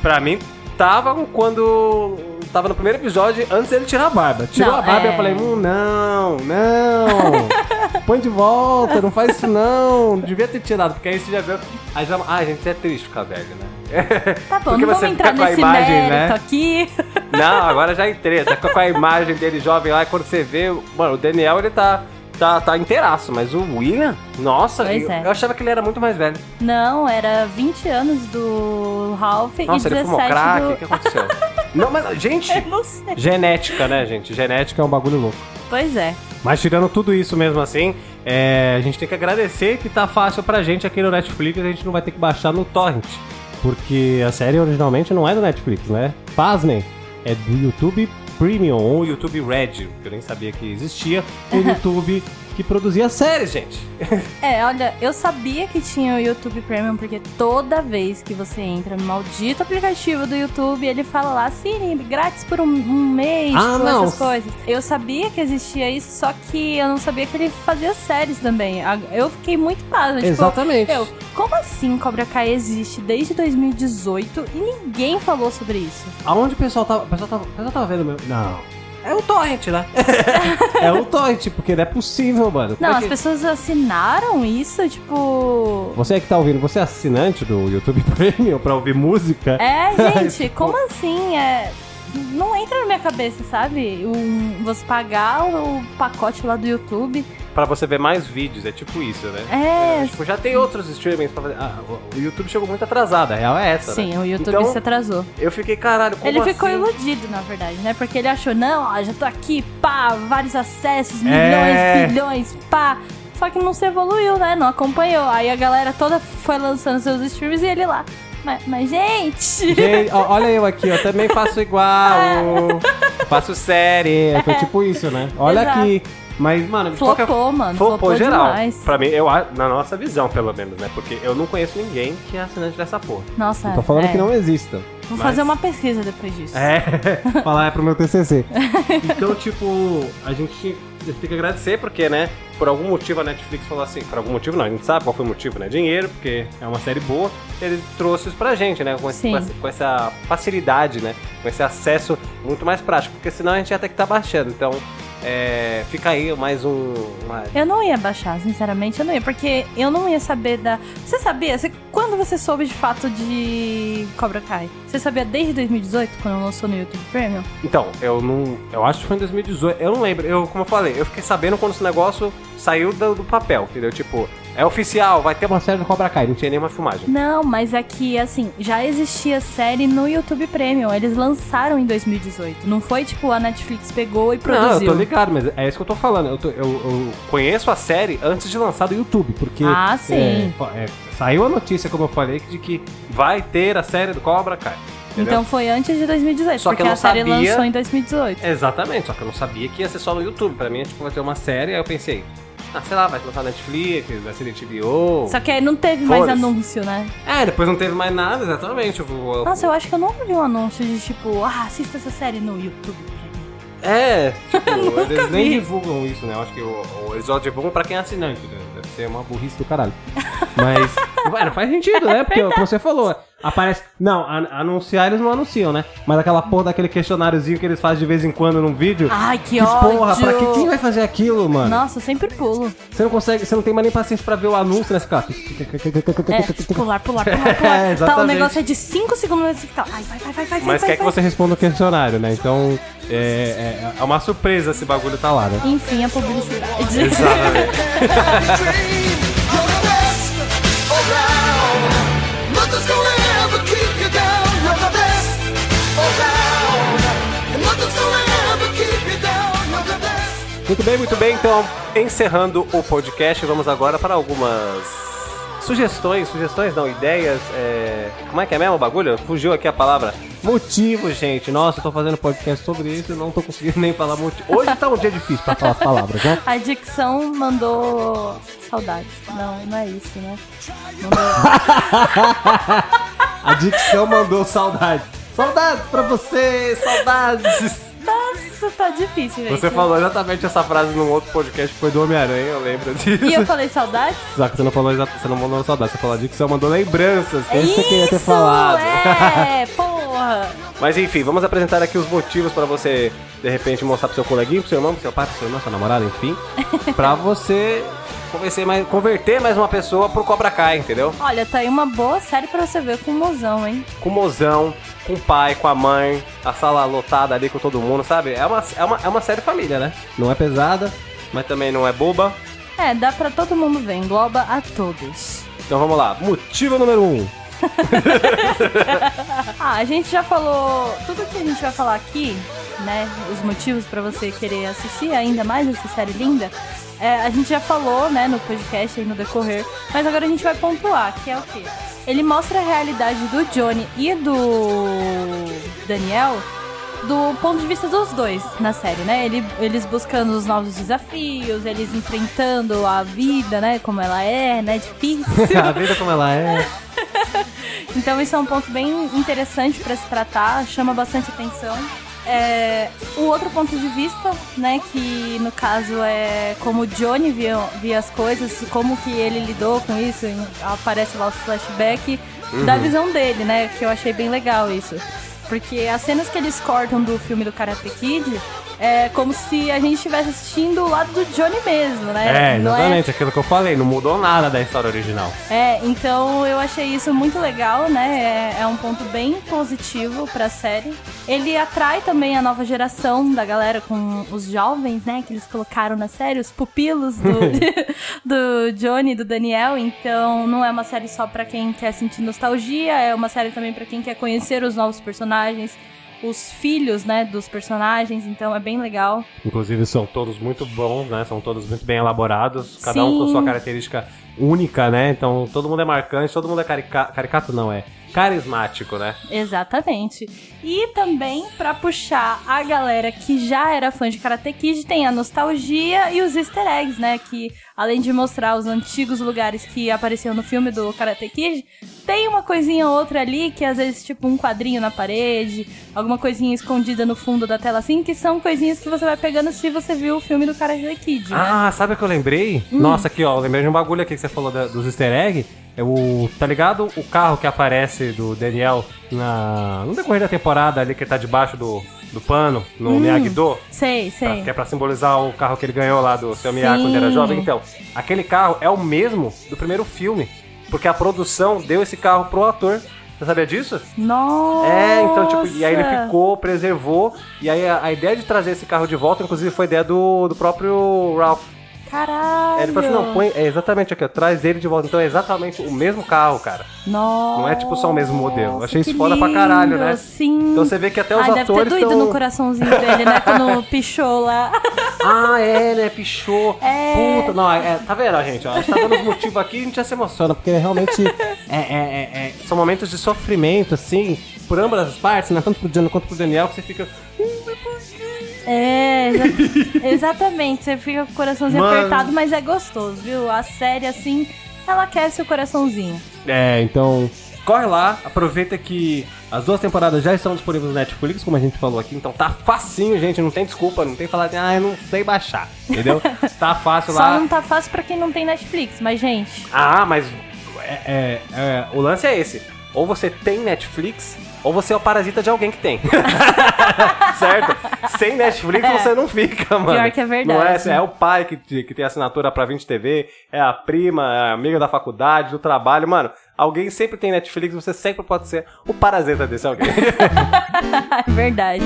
pra mim, tava quando. Tava no primeiro episódio, antes dele tirar a barba. Tirou Não, a barba e é. eu falei, hum, não, não. Põe de volta, não faz isso não. Devia ter tirado, porque aí você já viu. Aí já. Ah, gente, é triste ficar velho, né? Tá bom, Porque não vamos entrar nesse imagem, mérito né? aqui. Não, agora já entrei. Você fica com a imagem dele jovem lá e quando você vê. Mano, o Daniel ele tá tá, tá inteiraço, mas o William, nossa, eu, é. eu achava que ele era muito mais velho. Não, era 20 anos do Ralph Nossa, e ele 17 fumou crack, o do... que aconteceu? Não, mas, gente, Eu não genética, né, gente? Genética é um bagulho louco. Pois é. Mas tirando tudo isso mesmo assim, é, a gente tem que agradecer que tá fácil pra gente aqui no Netflix, a gente não vai ter que baixar no torrent. Porque a série originalmente não é do Netflix, né? Pasmem, é do YouTube Premium ou YouTube Red, que eu nem sabia que existia, o YouTube que produzia séries, gente. É, olha, eu sabia que tinha o YouTube Premium porque toda vez que você entra no maldito aplicativo do YouTube, ele fala lá, sim, grátis por um, um mês, Ah, tipo, não. essas coisas. Eu sabia que existia isso, só que eu não sabia que ele fazia séries também. Eu fiquei muito pasma, tipo, Exatamente. eu, como assim Cobra Kai existe desde 2018 e ninguém falou sobre isso? Aonde o pessoal tava. O pessoal tava, o pessoal tava vendo meu. Não. É o torrent, né? é o torrent, porque não é possível, mano. Como Não, é as que- pessoas assinaram isso, tipo. Você que tá ouvindo, você é assinante do YouTube Premium pra ouvir música? É, gente, como assim? É. Não entra na minha cabeça, sabe? Um, você pagar o pacote lá do YouTube. Pra você ver mais vídeos, é tipo isso, né? É. Tipo, já tem outros streamings pra fazer. Ah, o- YouTube chegou muito atrasado, a real é essa, Sim, né? o YouTube Então, se atrasou. Eu fiquei, caralho, como Ele ficou assim? iludido, na verdade, né? Porque ele achou, não, ó, já tô aqui, pá, vários acessos, milhões, É. bilhões, pá. Só que não se evoluiu, né? Não acompanhou. Aí a galera toda foi lançando seus streams e ele lá. Mas, mas gente. Gente, olha eu aqui, eu também faço igual. faço série. Foi tipo isso, né? Olha Exato. aqui. Mas, mano, de qualquer Flopou, mano. Flopou Flopou geral. demais. Pra mim, eu, na nossa visão, pelo menos, né? Porque eu não conheço ninguém que é assinante dessa porra. Nossa, Tô falando é. que não exista. Vou mas- fazer uma pesquisa depois disso. É. Falar é pro meu TCC. Então, tipo, a gente tem que agradecer porque, né, por algum motivo a Netflix falou assim, por algum motivo não, a gente sabe qual foi o motivo, né? Dinheiro, porque é uma série boa, ele trouxe isso pra gente, né? Com, esse- com essa, com essa facilidade, né? Com esse acesso muito mais prático, porque senão a gente ia ter que estar baixando. Então, é, fica aí mais um. uma- Eu não ia baixar, sinceramente, eu não ia, porque eu não ia saber da. Você sabia? Você- Quando você soube de fato de Cobra Kai? Você sabia desde 2018, quando lançou no YouTube Premium? Então, eu não. Eu acho que foi em 2018. Eu não lembro. Eu, como eu falei, eu fiquei sabendo quando esse negócio saiu do, do papel, entendeu? Tipo, é oficial, vai ter uma série do Cobra Kai, não tinha nenhuma filmagem. Não, mas é que, assim, já existia série no YouTube Premium. Eles lançaram em 2018. Não foi tipo a Netflix pegou e Não, eu produziu. tô ligado, mas é isso que eu tô falando. Eu, tô- eu- eu conheço a série antes de lançar do YouTube, porque. Ah, sim. é, é, saiu a notícia, como eu falei, de que vai ter a série do Cobra Kai. entendeu? Então foi antes de 2018, Só que porque não a série sabia- lançou em 2018. Exatamente, só que eu não sabia que ia ser só no YouTube. Pra mim, é, tipo, vai ter uma série, aí eu pensei, ah, sei lá, vai lançar na Netflix, vai ser HBO. Só que aí não teve mais anúncio, né? É, depois não teve mais nada, exatamente. Eu, vou- Nossa, eu acho que eu nunca vi um anúncio de tipo, ah, assista essa série no YouTube. É, tipo, eles nem vi. divulgam isso, né? Eu acho que o, o- eles só divulgam pra quem é assinante, né? Deve ser uma burrice do caralho. Mas, ué, não faz sentido, né? Porque, como você falou, aparece... Não, an- anunciar eles não anunciam, né? Mas aquela porra daquele questionáriozinho que eles fazem de vez em quando num vídeo... Ai, que, Que ódio! porra, pra que, quem vai fazer aquilo, mano? Nossa, eu sempre pulo. Você não consegue, você não tem mais nem paciência pra ver o anúncio, né? Você fica... É, pular, pular, pular, pular. É, tá, o negócio é de 5 segundos e você fica, ai, vai, vai, vai, vai, Mas vai, quer que vai. você responda o questionário, né? Então, é, é, é uma surpresa esse bagulho tá lá, né? Enfim, a publicidade. Exatamente. Muito bem, muito bem. Então, encerrando o podcast, vamos agora para algumas sugestões, sugestões não, ideias. é, Como é que é mesmo o bagulho? Fugiu aqui a palavra. Motivo, gente. Nossa, eu tô fazendo podcast sobre isso e não tô conseguindo nem falar motivo. Hoje tá um dia difícil pra falar as palavras, né? A dicção mandou saudades. Não, não é isso, né? Mandou... A dicção mandou saudade. Saudades pra você, saudades. Nossa, tá difícil, gente. Você falou exatamente essa frase num outro podcast que foi do Homem-Aranha, eu lembro disso. E eu falei saudades? Só que você não falou exatamente, você não mandou saudade, você falou a dicção, mandou lembranças, que é isso que você queria ter Isso, falado. É, porra. Mas enfim, vamos apresentar aqui os motivos pra você, de repente, mostrar pro seu coleguinha, pro seu irmão, pro seu pai, pro seu irmão, sua namorada, enfim. pra você convencer mais, converter mais uma pessoa pro Cobra Kai, entendeu? Olha, tá aí uma boa série pra você ver com o mozão, hein? Com o mozão, com o pai, com a mãe, a sala lotada ali com todo mundo, sabe? É uma, é uma, é uma série família, né? Não é pesada, mas também não é boba. É, dá pra todo mundo ver, engloba a todos. Então vamos lá. Motivo número 1. Um. Ah, a gente já falou tudo que a gente vai falar aqui, né? Os motivos pra você querer assistir ainda mais essa série linda. é, a gente já falou, né, no podcast aí no decorrer, mas agora a gente vai pontuar, que é o quê? Ele mostra a realidade do Johnny e do Daniel do ponto de vista dos dois na série, né? Ele- eles buscando os novos desafios, eles enfrentando a vida, né? Como ela é, né? Difícil. a vida como ela é. Então isso é um ponto bem interessante para se tratar, chama bastante atenção. É, o outro ponto de vista, né, que no caso é como o Johnny via, via as coisas, como que ele lidou com isso, aparece lá o flashback da visão dele, né, que eu achei bem legal isso. Porque as cenas que eles cortam do filme do Karate Kid é como se a gente estivesse assistindo o lado do Johnny mesmo, né? É, Não exatamente aquilo que eu falei. Não mudou nada da história original. é, então eu achei isso muito legal, né? É, é um ponto bem positivo pra série. Ele atrai também a nova geração da galera com os jovens, né? Que eles colocaram na série, os pupilos do, do Johnny e do Daniel. Então não é uma série só pra quem quer sentir nostalgia, é uma série também pra quem quer conhecer os novos personagens. Os filhos, né, dos personagens, então é bem legal. Inclusive são todos muito bons, né? São todos muito bem elaborados. Cada um com Sim. sua característica única, né? Então todo mundo é marcante, todo mundo é carica... caricato, não, é carismático, né? Exatamente. E também pra puxar a galera que já era fã de Karate Kid, tem a nostalgia e os easter eggs, né? Que além de mostrar os antigos lugares que apareciam no filme do Karate Kid, tem uma coisinha ou outra ali que às vezes tipo um quadrinho na parede, alguma coisinha escondida no fundo da tela assim, que são coisinhas que você vai pegando se você viu o filme do Karate Kid. né? Ah, sabe o que eu lembrei? Hum. Nossa, aqui ó, eu lembrei de um bagulho aqui que você falou da- dos easter egg. É o. Tá ligado? O carro que aparece do Daniel na. No decorrer da temporada ali que ele tá debaixo do, do pano, no Hum. Miyagi-Do. Sei, Pra- sei. que é pra simbolizar o carro que ele ganhou lá do seu Miyagi quando era jovem. Então, aquele carro é o mesmo do primeiro filme. Porque a produção deu esse carro pro ator. Você sabia disso? Nossa! É, então, tipo, e aí ele ficou, preservou. E aí a, a ideia de trazer esse carro de volta, inclusive, foi ideia do, do próprio Ralph. Caralho! É, ele falou assim, não, põe, é exatamente aqui, ó, traz ele de volta. Então é exatamente o mesmo carro, cara. Nossa, Não é tipo só o mesmo modelo. Eu achei isso foda pra caralho, né? Sim. Então você vê que até os Ai, deve ter atores doído tão- no coraçãozinho dele, né? Quando pichou lá. Ah, é, né? Pichou. É. Puta, não, é, tá vendo, gente? Ó, a gente tá dando os motivos aqui e a gente já se emociona, porque realmente é, é, é, é, são momentos de sofrimento, assim, por ambas as partes, né? Tanto pro Johnny quanto pro Daniel, que você fica. É, exa- exatamente. Você fica com o coraçãozinho Mano. apertado, mas é gostoso, viu? A série, assim, ela aquece o coraçãozinho. É, então. Corre lá, aproveita que as duas temporadas já estão disponíveis no Netflix, como a gente falou aqui, então tá facinho, gente, não tem desculpa, não tem falar de, ah, eu não sei baixar, entendeu? tá fácil Só lá. não tá fácil pra quem não tem Netflix, mas, gente, Ah, mas é, é, é, o lance é esse. Ou você tem Netflix, ou você é o parasita de alguém que tem. certo? Sem Netflix É. você não fica, mano. Pior que é verdade. Não é, é o pai que, que tem assinatura pra 20 TV, é a prima, é a amiga da faculdade, do trabalho. Mano, alguém sempre tem Netflix, você sempre pode ser o parasita desse alguém. é verdade.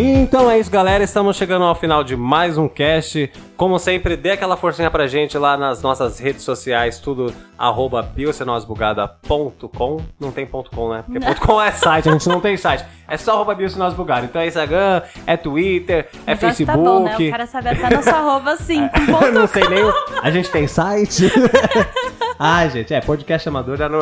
Então é isso, galera. Estamos chegando ao final de mais um cast. Como sempre, dê aquela forcinha pra gente lá nas nossas redes sociais, tudo arroba. Não tem ponto .com, né? Porque ponto .com é site, a gente não tem site. É só arroba. Então é Instagram, é Twitter, é Mas que Facebook. Tá bom, né? O cara sabe até nossa arroba com ponto não sei nem. o- A gente tem site. ah, gente, é, podcast amador já no,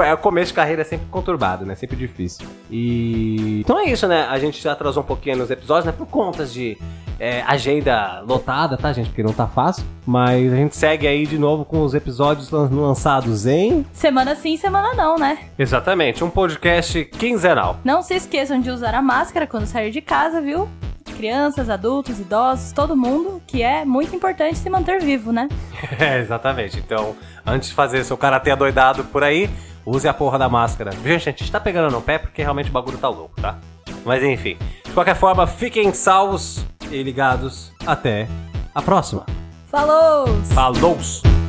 é, o começo de carreira é sempre conturbado, né? Sempre difícil. E. Então é isso, né? A gente já atrasou um pouquinho nos episódios, né? Por contas de é, agenda lotada, tá, gente? Porque não tá fácil. Mas a gente segue aí de novo com os episódios lan- lançados em. Semana sim, semana não, né? Exatamente, um podcast quinzenal. Não se esqueçam de usar a máscara quando sair de casa, viu? Crianças, adultos, idosos, todo mundo, que é muito importante se manter vivo, né? É, exatamente. Então, antes de fazer seu karatê adoidado por aí, use a porra da máscara. Gente, a gente tá pegando no pé porque realmente o bagulho tá louco, tá? Mas enfim. De qualquer forma, fiquem salvos e ligados. Até a próxima. Falou! Falou!